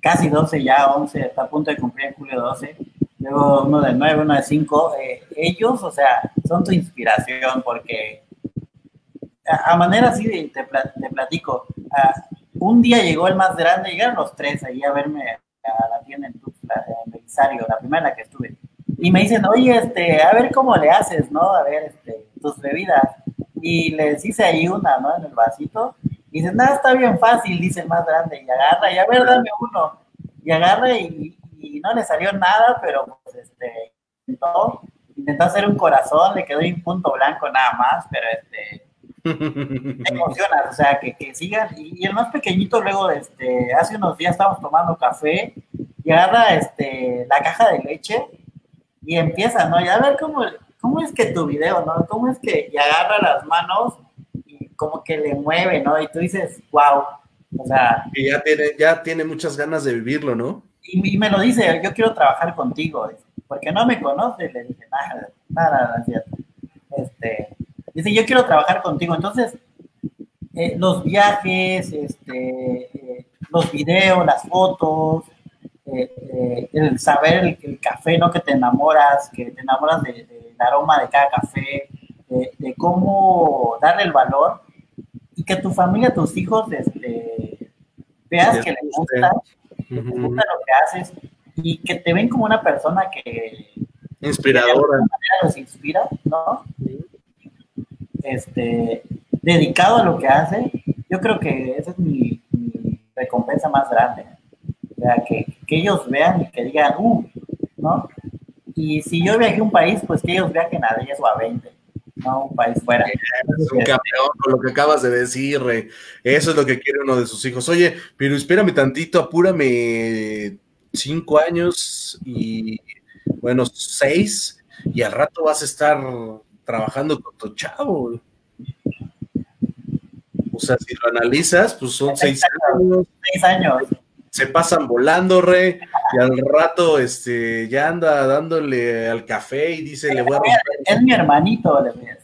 casi 12 ya, 11, está a punto de cumplir en julio 12. Luego uno de 9, uno de 5. Eh, ellos, o sea, son tu inspiración porque a, manera así te, platico. un día llegó el más grande, llegaron los tres ahí a verme a la tienda en Tuxtla, en la primera que estuve y me dicen, oye, este, a ver cómo le haces, ¿no? A ver, este, tus bebidas. Y les hice ahí una, ¿no? En el vasito. Y dicen, nada, está bien fácil, dice el más grande. Y agarra, y a ver, dame uno. Y agarra y, no le salió nada, pero pues, este, intentó, intentó hacer un corazón, le quedó un punto blanco nada más, pero este, me emociona, o sea, que, que sigan. Y, el más pequeñito luego, este, hace unos días estábamos tomando café y agarra este, la caja de leche y empieza, ¿no? Y a ver cómo, cómo es que tu video, ¿no? ¿Cómo es que y agarra las manos y como que le mueve, ¿no? Y tú dices, wow, o sea... Y ya tiene, ya tiene muchas ganas de vivirlo, ¿no? Y, me lo dice, yo quiero trabajar contigo, porque no me conoce, le dije, nada, nada, nada, este, dice, yo quiero trabajar contigo, entonces, eh, los viajes, este, eh, los videos, las fotos, eh, el saber el, café, ¿no? Que te enamoras, que te enamoras del aroma de cada café, de, cómo darle el valor y que tu familia, tus hijos, este, veas que les gusta, que gusta lo que haces y que te ven como una persona que, Inspiradora. Los inspira, ¿no? Este, dedicado a lo que hace, yo creo que esa es mi, recompensa más grande. O sea, que, que, ellos vean y que digan, uh, ¿no? Y si yo viajé a un país, pues que ellos viajen a 10 o a 20 no un país fuera. Es un campeón con lo que acabas de decir. Eso es lo que quiere uno de sus hijos. Oye, pero espérame tantito, apúrame cinco años y, bueno, seis, y al rato vas a estar trabajando con tu chavo. O sea, si lo analizas, pues son seis años. Seis años. Se pasan volando, Rey, y al rato este, ya anda dándole al café y dice, le voy a romper. Es mi hermanito, le voy a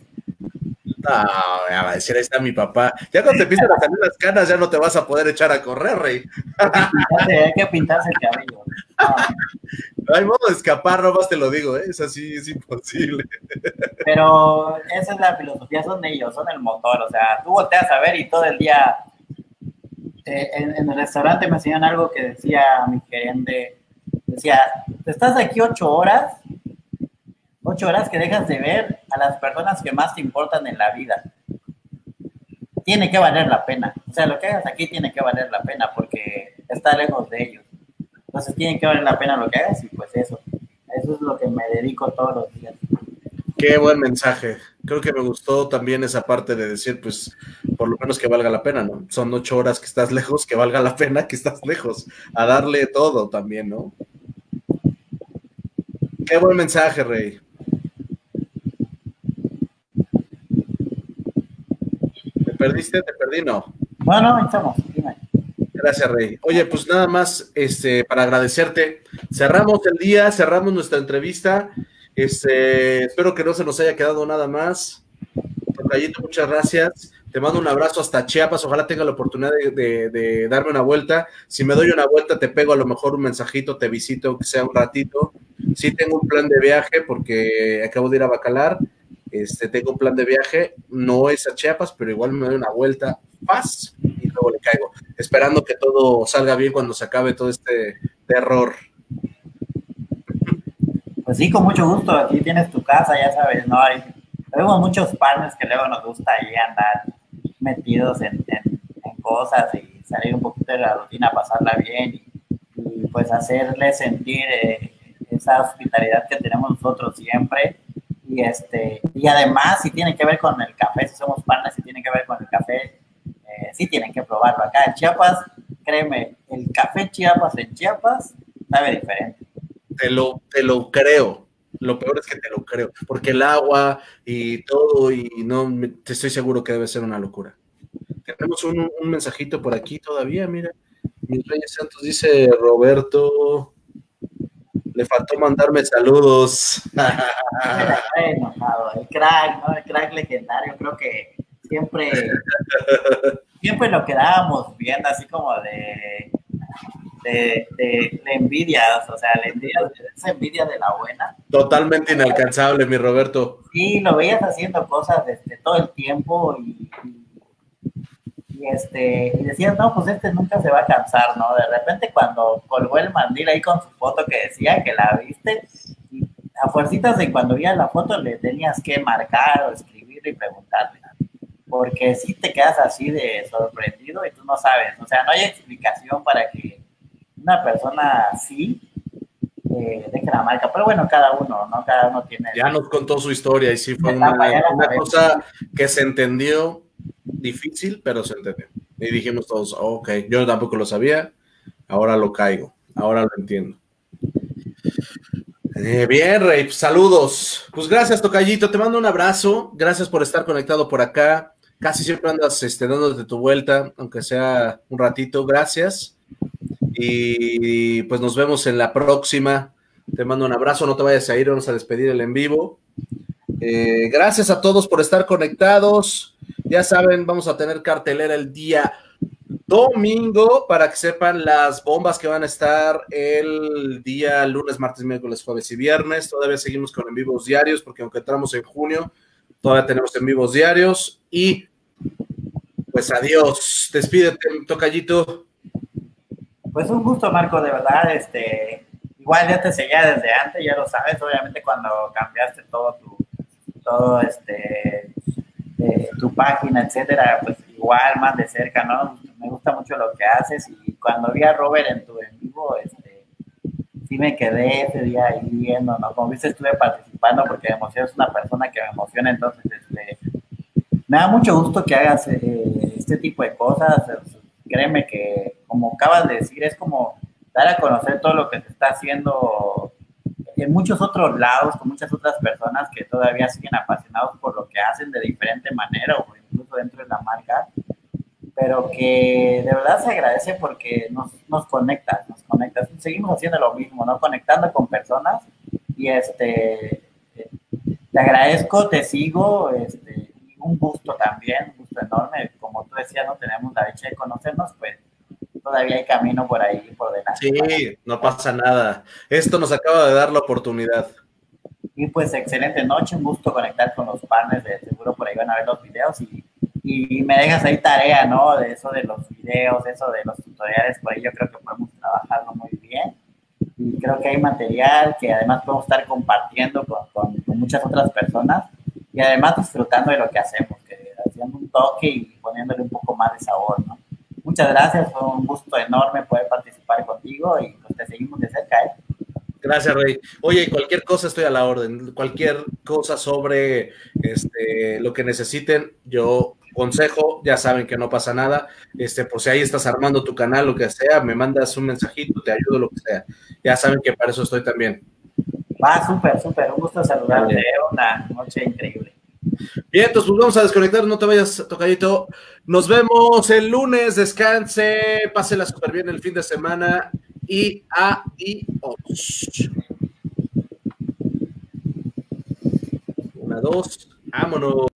no, ya va a decir, ahí está mi papá. Ya cuando te empiezan a salir las canas, ya no te vas a poder echar a correr, rey. Hay que pintarse el cabello. No hay modo de escapar, nomás te lo digo, ¿eh? es así, es imposible. Pero esa es la filosofía, son ellos, son el motor. O sea, tú volteas a ver y todo el día. Eh, en, en, el restaurante me enseñan algo que decía mi gerente: decía, estás aquí ocho horas ocho horas que dejas de ver a las personas que más te importan en la vida. Tiene que valer la pena. O sea, lo que hagas aquí tiene que valer la pena porque está lejos de ellos. Entonces tiene que valer la pena lo que hagas y pues eso. Eso es lo que me dedico todos los días. Qué buen mensaje. Creo que me gustó también esa parte de decir, pues, por lo menos que valga la pena, ¿no? Son ocho horas que estás lejos, que valga la pena que estás lejos. A darle todo también, ¿no? Qué buen mensaje, Rey. perdiste? ¿Te perdí? No. Bueno, no, estamos. Gracias, Rey. Oye, pues nada más este, para agradecerte. Cerramos el día, cerramos nuestra entrevista. Este, espero que no se nos haya quedado nada más. Tocayito, muchas gracias. Te mando un abrazo hasta Chiapas. Ojalá tenga la oportunidad de, de, darme una vuelta. Si me doy una vuelta, te pego a lo mejor un mensajito, te visito, que sea un ratito. Sí tengo un plan de viaje porque acabo de ir a Bacalar este, tengo un plan de viaje, no es a Chiapas, pero igual me doy una vuelta, paz, y luego le caigo, esperando que todo salga bien cuando se acabe todo este terror. Pues sí, con mucho gusto, aquí tienes tu casa, ya sabes, ¿no? Hay, tenemos muchos partners que luego nos gusta ahí andar metidos en, cosas y salir un poquito de la rutina, pasarla bien y, pues hacerle sentir eh, esa hospitalidad que tenemos nosotros siempre y, este, y además, si tiene que ver con el café, si somos panas, si tiene que ver con el café, eh, sí tienen que probarlo. Acá en Chiapas, créeme, el café Chiapas en Chiapas sabe diferente. Te lo, te lo creo. Lo peor es que te lo creo, porque el agua y todo, y no, te estoy seguro que debe ser una locura. Tenemos un, un mensajito por aquí todavía, mira. Mis Reyes Santos dice Roberto, le faltó mandarme saludos. el crack, ¿no? El crack legendario, creo que siempre, siempre lo quedábamos viendo así como de, de, de, envidia, o sea, la envidia, esa envidia de la buena. Totalmente inalcanzable, mi Roberto. Sí, lo veías haciendo cosas desde todo el tiempo y y este, y decías, no, pues este nunca se va a cansar, ¿no? De repente cuando colgó el mandil ahí con su foto que decía que la viste, a fuercitas de cuando veías la foto le tenías que marcar o escribir y preguntarle, porque si te quedas así de sorprendido y tú no sabes, o sea, no hay explicación para que una persona así eh, deje la marca, pero bueno, cada uno, ¿no? Cada uno tiene... Ya nos contó su historia y sí fue una, una cosa que se entendió difícil, pero se entendió. Y dijimos todos, ok, yo tampoco lo sabía, ahora lo caigo, ahora lo entiendo. Eh, bien, Rey, saludos. Pues gracias, Tocayito, te mando un abrazo, gracias por estar conectado por acá. Casi siempre andas este, dándote tu vuelta, aunque sea un ratito, gracias. Y pues nos vemos en la próxima. Te mando un abrazo, no te vayas a ir, vamos a despedir el en vivo. Eh, gracias a todos por estar conectados. Ya saben, vamos a tener cartelera el día domingo para que sepan las bombas que van a estar el día lunes, martes, miércoles, jueves y viernes. Todavía seguimos con en vivos diarios porque aunque entramos en junio, todavía tenemos en vivos diarios. Y pues adiós. Despídete, tocallito. Pues un gusto, Marco, de verdad. Este, igual ya te seguía desde antes, ya lo sabes, obviamente cuando cambiaste todo tu, todo este, tu página, etcétera, pues igual más de cerca, ¿no? Me gusta mucho lo que haces y cuando vi a Robert en tu en vivo, este, sí me quedé ese día ahí viendo, ¿no? Como viste, estuve participando porque me emociona, es una persona que me emociona, entonces, este, me da mucho gusto que hagas eh, este tipo de cosas, créeme que, como acabas de decir, es como dar a conocer todo lo que se está haciendo en muchos otros lados, con muchas otras personas que todavía siguen apasionados por lo que hacen de diferente manera o incluso dentro de la marca, pero que de verdad se agradece porque nos, nos conecta, nos conecta. Seguimos haciendo lo mismo, ¿no? Conectando con personas y este, te agradezco, te sigo, este, un gusto también, un gusto enorme. Como tú decías, no tenemos la dicha de conocernos, pues todavía hay camino por ahí, por delante. Sí, no pasa nada. Esto nos acaba de dar la oportunidad. Y pues excelente noche, un gusto conectar con los partners, de seguro por ahí van a ver los videos y, y me dejas ahí tarea, ¿no? De eso de los videos, eso de los tutoriales, por ahí yo creo que podemos trabajarlo muy bien. Y creo que hay material que además podemos estar compartiendo con, con, con muchas otras personas y además disfrutando de lo que hacemos, que haciendo un toque y poniéndole un poco más de sabor, ¿no? Muchas gracias, fue un gusto enorme poder participar contigo y pues te seguimos de cerca. ¿eh? Gracias, Rey. Oye, cualquier cosa estoy a la orden. Cualquier cosa sobre este, lo que necesiten, yo consejo, ya saben que no pasa nada. Este, por si ahí estás armando tu canal, lo que sea, me mandas un mensajito, te ayudo, lo que sea. Ya saben que para eso estoy también. Va, súper, súper. Un gusto saludarte. Una noche increíble. Bien, entonces pues vamos a desconectar, no te vayas, tocadito. Nos vemos el lunes, descanse, pásela súper bien el fin de semana y adiós. Una, dos, vámonos.